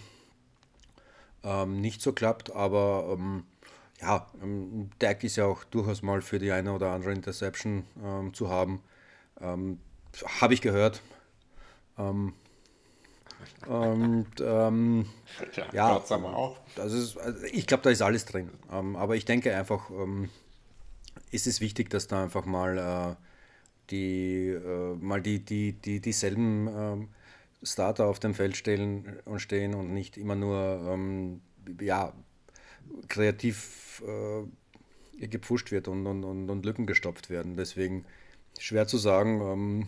ähm nicht so klappt, aber ähm, ja, ähm, Dak ist ja auch durchaus mal für die eine oder andere Interception zu haben. Habe ich gehört. Und ähm, ja, ja auch. Das ist, also ich glaube, da ist alles drin. Ähm, aber ich denke einfach, ähm, ist es wichtig, dass da einfach mal äh, die äh, mal die, die, die dieselben ähm, Starter auf dem Feld stehen und stehen und nicht immer nur ähm, ja, kreativ äh, gepfuscht wird und, und, und, und Lücken gestopft werden. Deswegen schwer zu sagen ähm,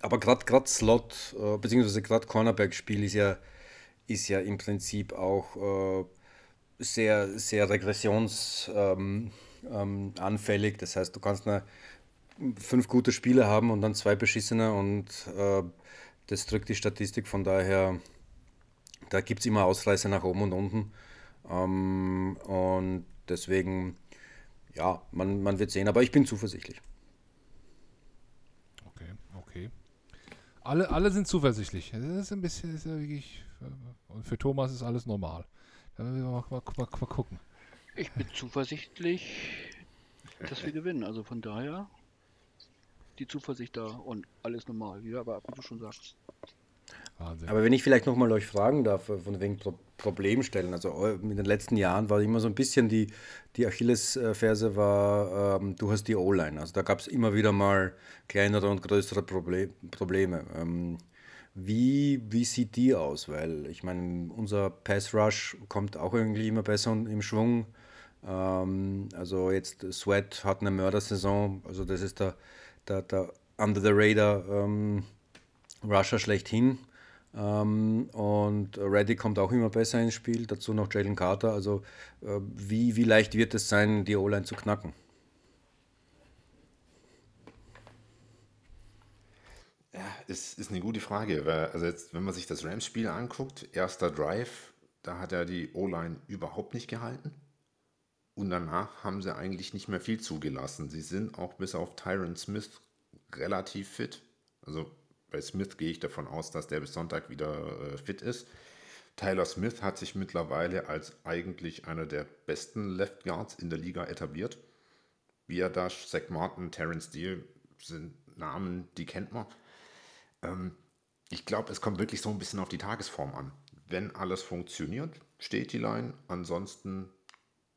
aber gerade Slot, äh, beziehungsweise gerade Cornerback-Spiel ist ja, ist ja im Prinzip auch äh, sehr, sehr regressionsanfällig. Ähm, ähm, das heißt, du kannst eine, fünf gute Spiele haben und dann zwei beschissene und äh, das drückt die Statistik. Von daher, da gibt es immer Ausreißer nach oben und unten. Ähm, und deswegen, ja, man, man wird sehen, aber ich bin zuversichtlich. Okay, okay. Alle, alle sind zuversichtlich. Das ist ein bisschen, ist ja wirklich, und für Thomas ist alles normal. Da mal, mal, mal, mal gucken. Ich bin zuversichtlich, dass wir gewinnen. Also von daher die Zuversicht da und alles normal. Ja, aber wie du schon sagst. Wahnsinn. Aber wenn ich vielleicht nochmal euch fragen darf, äh, von wegen Pro Problemstellen, also in den letzten Jahren war immer so ein bisschen die, die Achillesferse war, ähm, du hast die O-Line. Also da gab es immer wieder mal kleinere und größere Proble Probleme. Ähm, wie, wie sieht die aus? Weil ich meine, unser Pass Rush kommt auch irgendwie immer besser im Schwung. Ähm, also jetzt Sweat hat eine Mördersaison, also das ist der, der, der Under the Radar ähm, Rusher schlechthin. Ähm, und Reddy kommt auch immer besser ins Spiel, dazu noch Jalen Carter. Also äh, wie, wie leicht wird es sein, die O-Line zu knacken? Ja, ist, ist eine gute Frage. Weil, also jetzt, wenn man sich das Rams-Spiel anguckt, erster Drive, da hat er die O-Line überhaupt nicht gehalten. Und danach haben sie eigentlich nicht mehr viel zugelassen. Sie sind auch bis auf Tyron Smith relativ fit. Also bei Smith gehe ich davon aus, dass der bis Sonntag wieder äh, fit ist. Tyler Smith hat sich mittlerweile als eigentlich einer der besten Left Guards in der Liga etabliert. Biadash, Zach Martin, Terence Steele sind Namen, die kennt man. Ähm, ich glaube, es kommt wirklich so ein bisschen auf die Tagesform an. Wenn alles funktioniert, steht die Line. Ansonsten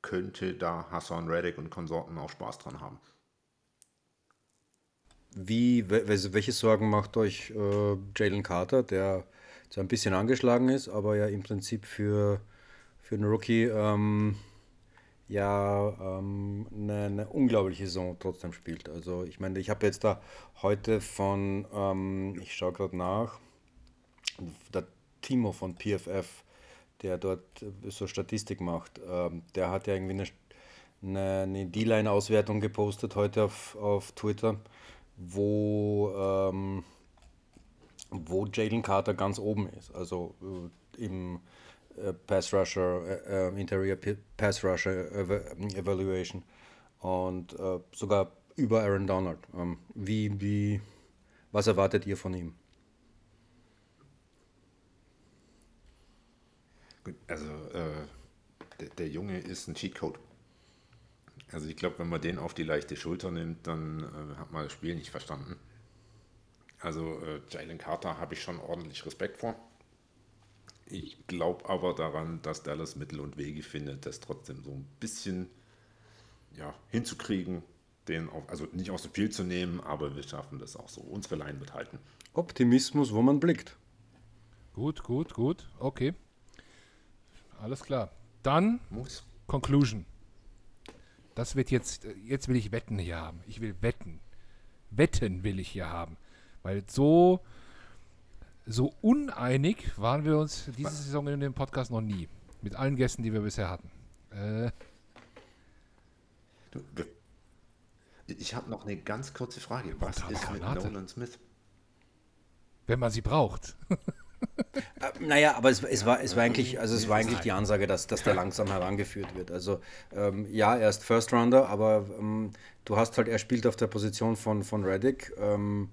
könnte da Hassan Reddick und Konsorten auch Spaß dran haben. Wie, welche Sorgen macht euch äh, Jalen Carter, der, zwar ein bisschen angeschlagen ist, aber ja im Prinzip für, für einen Rookie ähm, ja ähm, eine, eine, unglaubliche Saison trotzdem spielt. Also ich meine, ich habe jetzt da heute von, ähm, ich schaue gerade nach, der Timo von PFF, der dort so Statistik macht, ähm, der hat ja irgendwie eine, eine, D-Line-Auswertung gepostet heute auf, auf Twitter, wo, ähm, wo Jalen Carter ganz oben ist. Also äh, im äh, Pass Rusher, äh, äh Interior Pass Rusher Evaluation und äh, sogar über Aaron Donald. Ähm, wie, wie, was erwartet ihr von ihm? Also äh, der, der, Junge ist ein Cheatcode. Also ich glaube, wenn man den auf die leichte Schulter nimmt, dann äh, hat man das Spiel nicht verstanden. Also äh, Jalen Carter habe ich schon ordentlich Respekt vor. Ich glaube aber daran, dass Dallas Mittel und Wege findet, das trotzdem so ein bisschen ja, hinzukriegen, den auf, also nicht aus dem Spiel zu nehmen, aber wir schaffen das auch so. Unsere Line wird halten. Optimismus, wo man blickt. Gut, gut, gut. Okay. Alles klar. Dann Muss. Conclusion. Das wird jetzt, jetzt will ich Wetten hier haben. Ich will wetten. Wetten will ich hier haben. Weil so, so uneinig waren wir uns diese Saison in dem Podcast noch nie. Mit allen Gästen, die wir bisher hatten. Äh. Ich habe noch eine ganz kurze Frage. Was ist mit Nolan Smith? Wenn man sie braucht. Äh, naja, aber es, es, war, es war eigentlich, also es war eigentlich die Ansage, dass, dass der langsam herangeführt wird. Also ähm, ja, er ist First Rounder, aber ähm, du hast halt, er spielt auf der Position von, von Reddick ähm,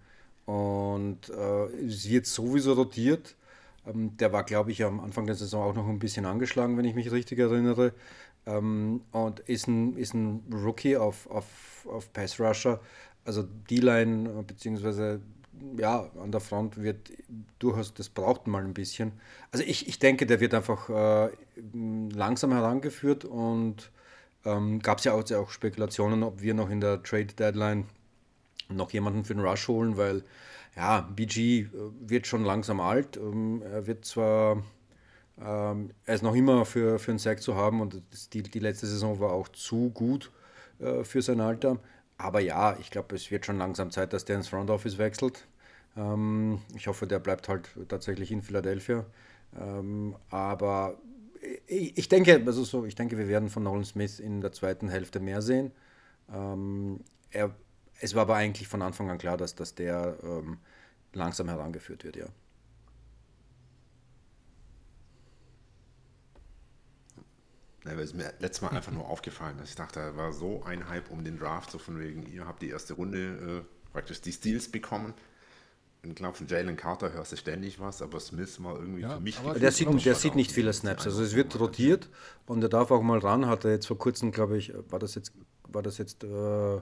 und äh, es wird sowieso rotiert. Ähm, der war, glaube ich, am Anfang der Saison auch noch ein bisschen angeschlagen, wenn ich mich richtig erinnere. Ähm, und ist ein, ist ein Rookie auf, auf, auf Pass Rusher. Also D-Line beziehungsweise ja, an der Front wird durchaus, das braucht mal ein bisschen. Also ich, ich denke, der wird einfach äh, langsam herangeführt und ähm, gab es ja auch, auch, Spekulationen, ob wir noch in der Trade Deadline noch jemanden für den Rush holen, weil ja, BG äh, wird schon langsam alt. Ähm, er wird zwar, ähm, er ist noch immer für, für einen Sack zu haben und die, die letzte Saison war auch zu gut äh, für sein Alter. Aber ja, ich glaube, es wird schon langsam Zeit, dass der ins Front Office wechselt. Ähm, ich hoffe, der bleibt halt tatsächlich in Philadelphia. Ähm, aber ich, ich, denke, also so, ich denke, wir werden von Nolan Smith in der zweiten Hälfte mehr sehen. Ähm, er, es war aber eigentlich von Anfang an klar, dass, dass der ähm, langsam herangeführt wird, ja. Ja, ist mir letztes Mal einfach nur aufgefallen, dass ich dachte, da war so ein Hype um den Draft, so von wegen, ihr habt die erste Runde äh, praktisch die Steals bekommen. Ich glaube, von Jalen Carter hörst du ständig was, aber Smith war irgendwie ja, für mich. Aber der sieht, der sieht nicht viele Snaps. Also es wird rotiert und er darf auch mal ran. Hat er jetzt vor kurzem, glaube ich, war das jetzt, war das jetzt äh,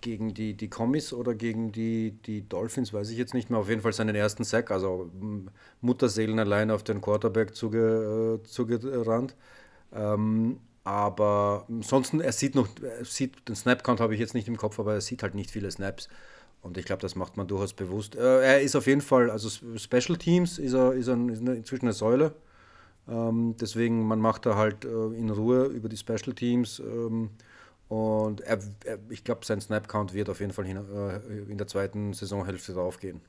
gegen die, die Kommis oder gegen die, die Dolphins, weiß ich jetzt nicht mehr. Auf jeden Fall seinen ersten Sack, also Mutterseelen allein auf den Quarterback zuge, äh, zugerannt. Ähm, aber ansonsten, er sieht noch, er sieht, den Snap-Count habe ich jetzt nicht im Kopf, aber er sieht halt nicht viele Snaps. Und ich glaube, das macht man durchaus bewusst. Äh, er ist auf jeden Fall, also Special Teams ist er, ist er inzwischen eine Säule. Ähm, deswegen, man macht da halt äh, in Ruhe über die Special Teams. Ähm, und er, er, ich glaube, sein Snap-Count wird auf jeden Fall hin, äh, in der zweiten Saisonhälfte draufgehen.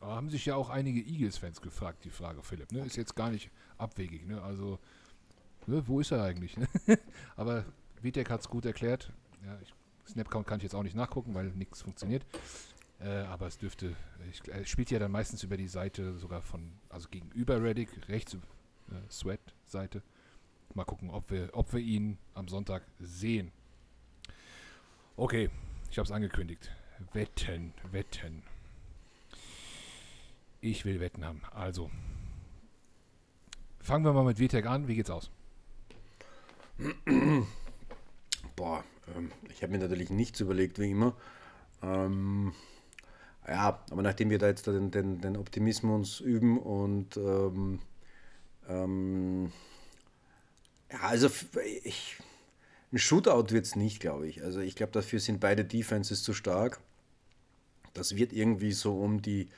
Da haben sich ja auch einige Eagles-Fans gefragt, die Frage, Philipp. Ne? Ist jetzt gar nicht abwegig. Ne? Also, ne? wo ist er eigentlich? Ne? Aber Vitek hat es gut erklärt. Ja, ich, Snapcount kann ich jetzt auch nicht nachgucken, weil nichts funktioniert. Äh, aber es dürfte, ich, er spielt ja dann meistens über die Seite sogar von, also gegenüber Reddick, rechts, äh, Sweat-Seite. Mal gucken, ob wir, ob wir ihn am Sonntag sehen. Okay, ich habe es angekündigt. Wetten, wetten. Ich will Wetten haben. Also, fangen wir mal mit WTEC an. Wie geht's aus? Boah, ähm, ich habe mir natürlich nichts überlegt, wie immer. Ähm, ja, aber nachdem wir da jetzt den, den, den Optimismus üben und ähm, ähm, ja, also ich, ein Shootout wird es nicht, glaube ich. Also ich glaube, dafür sind beide Defenses zu stark. Das wird irgendwie so um die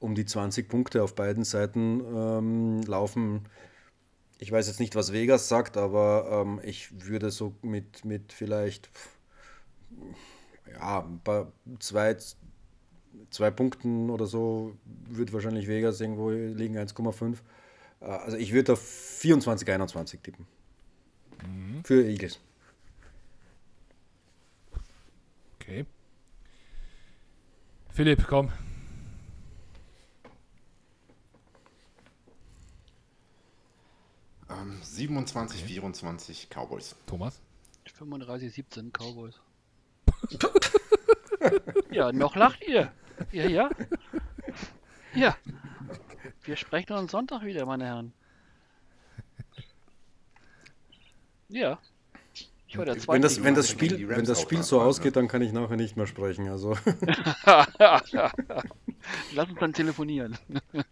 um die 20 Punkte auf beiden Seiten ähm, laufen. Ich weiß jetzt nicht, was Vegas sagt, aber ähm, ich würde so mit, mit vielleicht ja, zwei, zwei Punkten oder so wird wahrscheinlich Vegas irgendwo liegen, 1,5. Äh, also ich würde auf 24, 21 tippen. Mhm. Für Eagles. Okay. Philipp, komm. Ähm, 27, okay. 24 Cowboys. Thomas? 35, 17 Cowboys. ja, noch lacht ihr. Ja, ja. Ja. Wir sprechen uns Sonntag wieder, meine Herren. Ja. Ich war der zweite. Wenn das, wenn das Spiel, wenn das Spiel so ausgeht, dann kann ich nachher nicht mehr sprechen. Also. Lass uns dann telefonieren.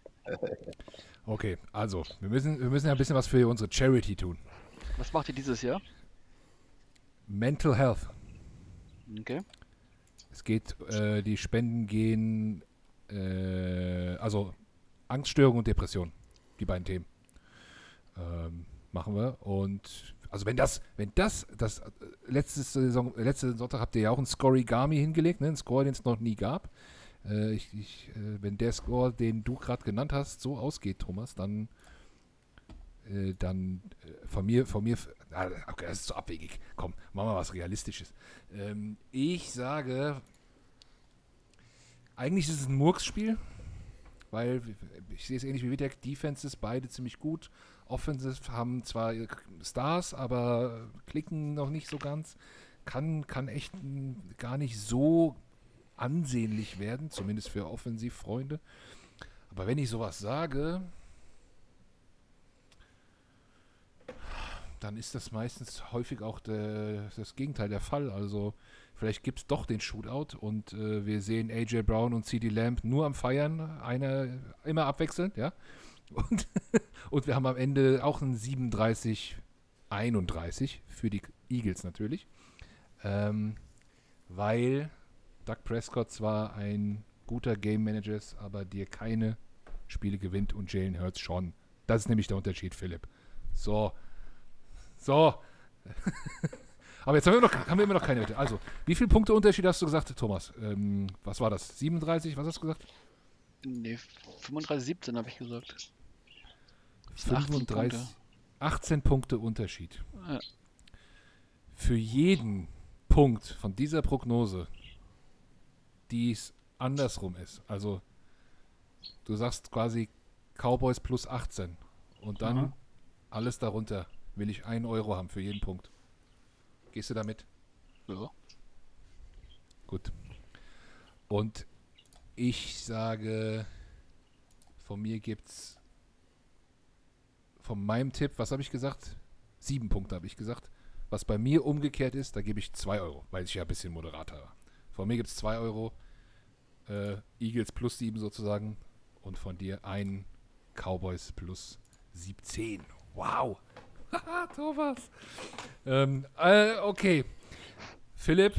Okay, also, wir müssen, wir müssen ja ein bisschen was für unsere Charity tun. Was macht ihr dieses Jahr? Mental Health. Okay. Es geht, äh, die Spenden gehen, äh, also Angststörung und Depression, die beiden Themen. Ähm, machen wir. Und also wenn das, wenn das, das äh, letzte Saison, letzte Sonntag habt ihr ja auch einen Scorigami hingelegt, ne? einen Score, den es noch nie gab. Äh, ich, ich, äh, wenn der Score, den du gerade genannt hast, so ausgeht, Thomas, dann, äh, dann äh, von mir, von mir, okay, das ist zu so abwegig. Komm, machen wir was Realistisches. Ähm, ich sage, eigentlich ist es ein Murks-Spiel, weil ich sehe es ähnlich wie Witek, Defenses beide ziemlich gut. Offensive haben zwar Stars, aber klicken noch nicht so ganz. Kann, kann echt gar nicht so ansehnlich werden, zumindest für Offensivfreunde. Aber wenn ich sowas sage, dann ist das meistens häufig auch de, das Gegenteil der Fall. Also vielleicht gibt es doch den Shootout und äh, wir sehen AJ Brown und CD Lamb nur am Feiern, einer immer abwechselnd, ja. Und, und wir haben am Ende auch ein 37, 31 für die Eagles natürlich. Ähm, weil Doug Prescott zwar ein guter Game Manager ist, aber dir keine Spiele gewinnt und Jalen Hurts schon. Das ist nämlich der Unterschied, Philipp. So. So. aber jetzt haben wir, noch, haben wir immer noch keine Wette. Also, wie viele Punkte Unterschied hast du gesagt, Thomas? Ähm, was war das? 37? Was hast du gesagt? Nee, 35, 17 habe ich gesagt. 35, 18 Punkte. 18 Punkte Unterschied. Ja. Für jeden Punkt von dieser Prognose die es andersrum ist. Also du sagst quasi Cowboys plus 18 und dann Aha. alles darunter will ich 1 Euro haben für jeden Punkt. Gehst du damit? Ja. Gut. Und ich sage, von mir gibt's von meinem Tipp, was habe ich gesagt? Sieben Punkte habe ich gesagt. Was bei mir umgekehrt ist, da gebe ich 2 Euro, weil ich ja ein bisschen moderater war. Von mir gibt es 2 Euro. Äh, Eagles plus 7 sozusagen. Und von dir ein Cowboys plus 17. Wow. Thomas. Ähm, äh, okay. Philipp,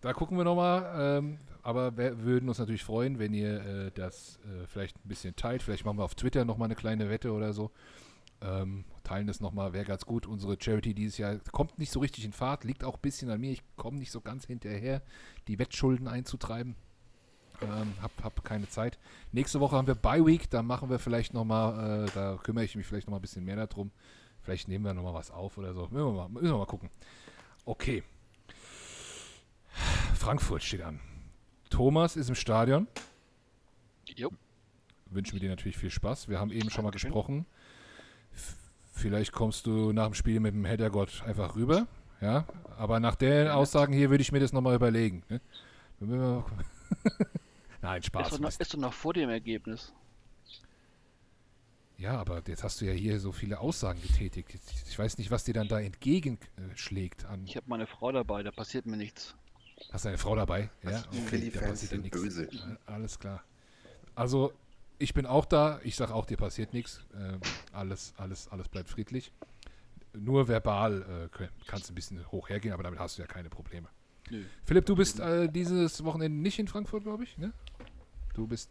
da gucken wir nochmal. Ähm, aber wir würden uns natürlich freuen, wenn ihr äh, das äh, vielleicht ein bisschen teilt. Vielleicht machen wir auf Twitter nochmal eine kleine Wette oder so. Ähm, teilen das nochmal, wäre ganz gut. Unsere Charity dieses Jahr kommt nicht so richtig in Fahrt, liegt auch ein bisschen an mir. Ich komme nicht so ganz hinterher, die Wettschulden einzutreiben. Ähm, hab, hab keine Zeit. Nächste Woche haben wir Bye Week, da machen wir vielleicht nochmal, äh, da kümmere ich mich vielleicht nochmal ein bisschen mehr darum. Vielleicht nehmen wir nochmal was auf oder so. Müssen wir, mal, müssen wir mal gucken. Okay. Frankfurt steht an. Thomas ist im Stadion. Jo. Wünschen wir dir natürlich viel Spaß. Wir haben eben schon mal gesprochen. Vielleicht kommst du nach dem Spiel mit dem Heddergott einfach rüber. Ja, aber nach den Aussagen hier würde ich mir das nochmal überlegen. Ne? Nein, Spaß. Ist du, noch, ist noch vor dem Ergebnis? Ja, aber jetzt hast du ja hier so viele Aussagen getätigt. Ich weiß nicht, was dir dann da entgegenschlägt. An ich habe meine Frau dabei, da passiert mir nichts. Hast du eine Frau dabei? Ja, okay, Philly-Fans sind böse. Alles klar. Also, ich bin auch da. Ich sage auch, dir passiert nichts. Ähm, alles, alles, alles bleibt friedlich. Nur verbal äh, kannst du ein bisschen hoch hergehen, aber damit hast du ja keine Probleme. Nö. Philipp, du bist äh, dieses Wochenende nicht in Frankfurt, glaube ich, ne? Du bist.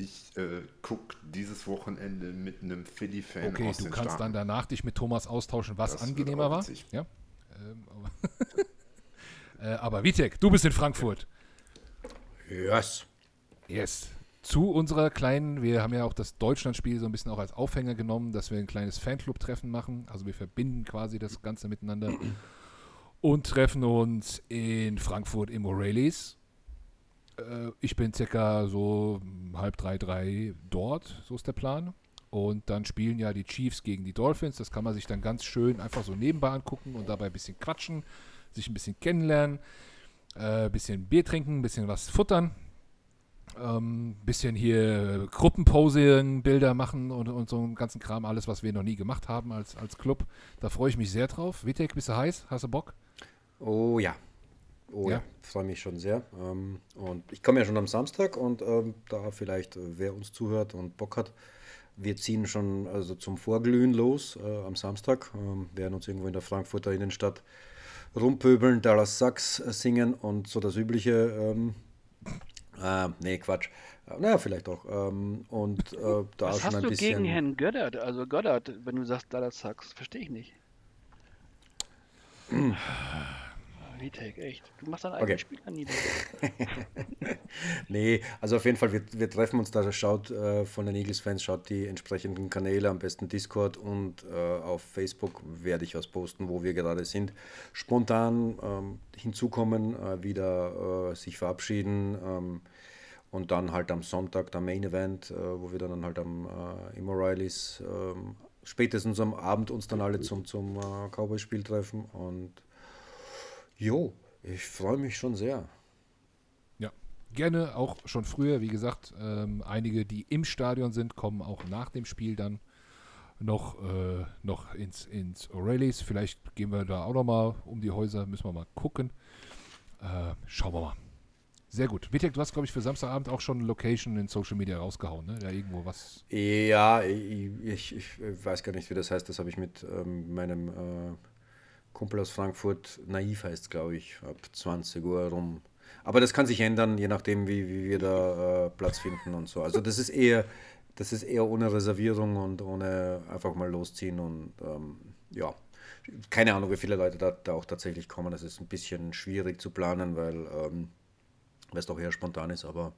Ich äh, gucke dieses Wochenende mit einem Philly-Fan Okay, aus du den kannst Staaten. dann danach dich mit Thomas austauschen, was Das angenehmer war. Ja. Ähm, aber, äh, aber Vitek, du bist in Frankfurt. Yes. Yes. Zu unserer kleinen, wir haben ja auch das Deutschlandspiel so ein bisschen auch als Aufhänger genommen, dass wir ein kleines Fanclub-Treffen machen. Also wir verbinden quasi das Ganze miteinander und treffen uns in Frankfurt im O'Reillys. Äh, ich bin circa so halb drei, drei dort, so ist der Plan. Und dann spielen ja die Chiefs gegen die Dolphins. Das kann man sich dann ganz schön einfach so nebenbei angucken und dabei ein bisschen quatschen, sich ein bisschen kennenlernen, ein äh, bisschen Bier trinken, ein bisschen was futtern. Ähm, bisschen hier Gruppenposen, Bilder machen und, und so einen ganzen Kram, alles, was wir noch nie gemacht haben als, als Club. Da freue ich mich sehr drauf. Vitek, bist du heiß? Hast du Bock? Oh ja. Oh ja, Ja? freue mich schon sehr. Ähm, und ich komme ja schon am Samstag und ähm, da vielleicht, äh, wer uns zuhört und Bock hat, wir ziehen schon also zum Vorglühen los äh, am Samstag, ähm, werden uns irgendwo in der Frankfurter Innenstadt rumpöbeln, Dallas Sucks äh, singen und so das Übliche. Ähm, äh, nee, Quatsch. Äh, naja, vielleicht auch. Ähm, und äh, da Was schon hast ein du bisschen. gegen Herrn Göttert? Also Göttert, wenn du sagst Dallas Sucks, verstehe ich nicht. Vitek, echt. Du machst dein Okay. eigenes Spiel an. Nee, also auf jeden Fall, wir, wir treffen uns da, schaut äh, von den Eagles-Fans, schaut die entsprechenden Kanäle, am besten Discord und äh, auf Facebook werde ich was posten, wo wir gerade sind. Spontan ähm, hinzukommen, äh, wieder äh, sich verabschieden ähm, und dann halt am Sonntag der Main Event, äh, wo wir dann halt am äh, im O'Reillys ähm, spätestens am Abend uns dann alle zum, zum äh, Cowboy-Spiel treffen und jo, ich freue mich schon sehr. Ja, gerne auch schon früher. Wie gesagt, ähm, einige, die im Stadion sind, kommen auch nach dem Spiel dann noch, äh, noch ins, ins O'Reillys. Vielleicht gehen wir da auch noch mal um die Häuser, müssen wir mal gucken. Äh, schauen wir mal. Sehr gut. Vitek, du hast, glaube ich, für Samstagabend auch schon eine Location in Social Media rausgehauen, ne? Ja, irgendwo was. Ja, ich, ich, ich weiß gar nicht, wie das heißt. Das habe ich mit ähm, meinem äh, Kumpel aus Frankfurt, naiv heißt glaube ich, ab 20 Uhr rum. Aber das kann sich ändern, je nachdem, wie, wie wir da äh, Platz finden und so. Also das ist eher, das ist eher ohne Reservierung und ohne einfach mal losziehen und ähm, ja. Keine Ahnung, wie viele Leute da, da auch tatsächlich kommen. Das ist ein bisschen schwierig zu planen, weil ähm, es doch eher spontan ist, aber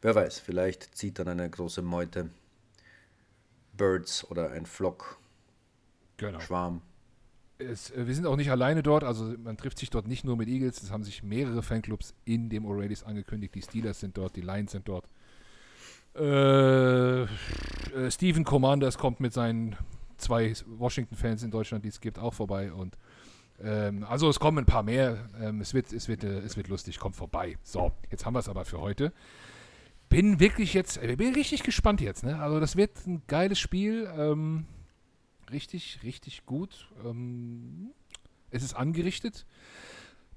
wer weiß, vielleicht zieht dann eine große Meute Birds oder ein Flock, Genau. Schwarm. Es, äh, wir sind auch nicht alleine dort, also man trifft sich dort nicht nur mit Eagles, es haben sich mehrere Fanclubs in dem O'Reillys angekündigt. Die Steelers sind dort, die Lions sind dort. Äh, äh, Steven Commanders kommt mit seinen zwei Washington-Fans in Deutschland, die es gibt, auch vorbei. Und ähm, also es kommen ein paar mehr. Ähm, es, wird, es, wird, äh, es wird lustig, kommt vorbei. So, jetzt haben wir es aber für heute. Bin wirklich jetzt, äh, bin richtig gespannt jetzt. Ne? Also das wird ein geiles Spiel. Ähm, richtig, richtig gut. Ähm, es ist angerichtet.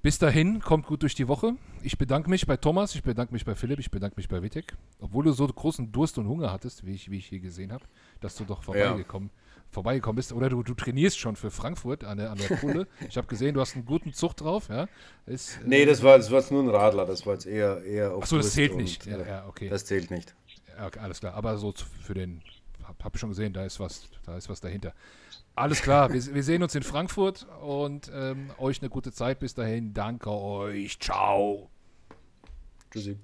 Bis dahin, kommt gut durch die Woche. Ich bedanke mich bei Thomas, ich bedanke mich bei Philipp, ich bedanke mich bei Witek. Obwohl du so großen Durst und Hunger hattest, wie ich, wie ich hier gesehen habe, dass du doch vorbeigekommen, vorbeigekommen bist. Oder du, du trainierst schon für Frankfurt an der, an der Pulle. ich habe gesehen, du hast einen guten Zug drauf. Ja? Ist, Nee, das war, das war jetzt nur ein Radler, das war jetzt eher, eher auf Achso, das zählt und, nicht. Ja, äh, ja, okay. Das zählt nicht. Ja, okay, alles klar. Aber so für den, hab, hab ich schon gesehen, da ist was, da ist was dahinter. Alles klar, wir, wir sehen uns in Frankfurt und ähm, euch eine gute Zeit bis dahin. Danke euch. Ciao. Tschüssi.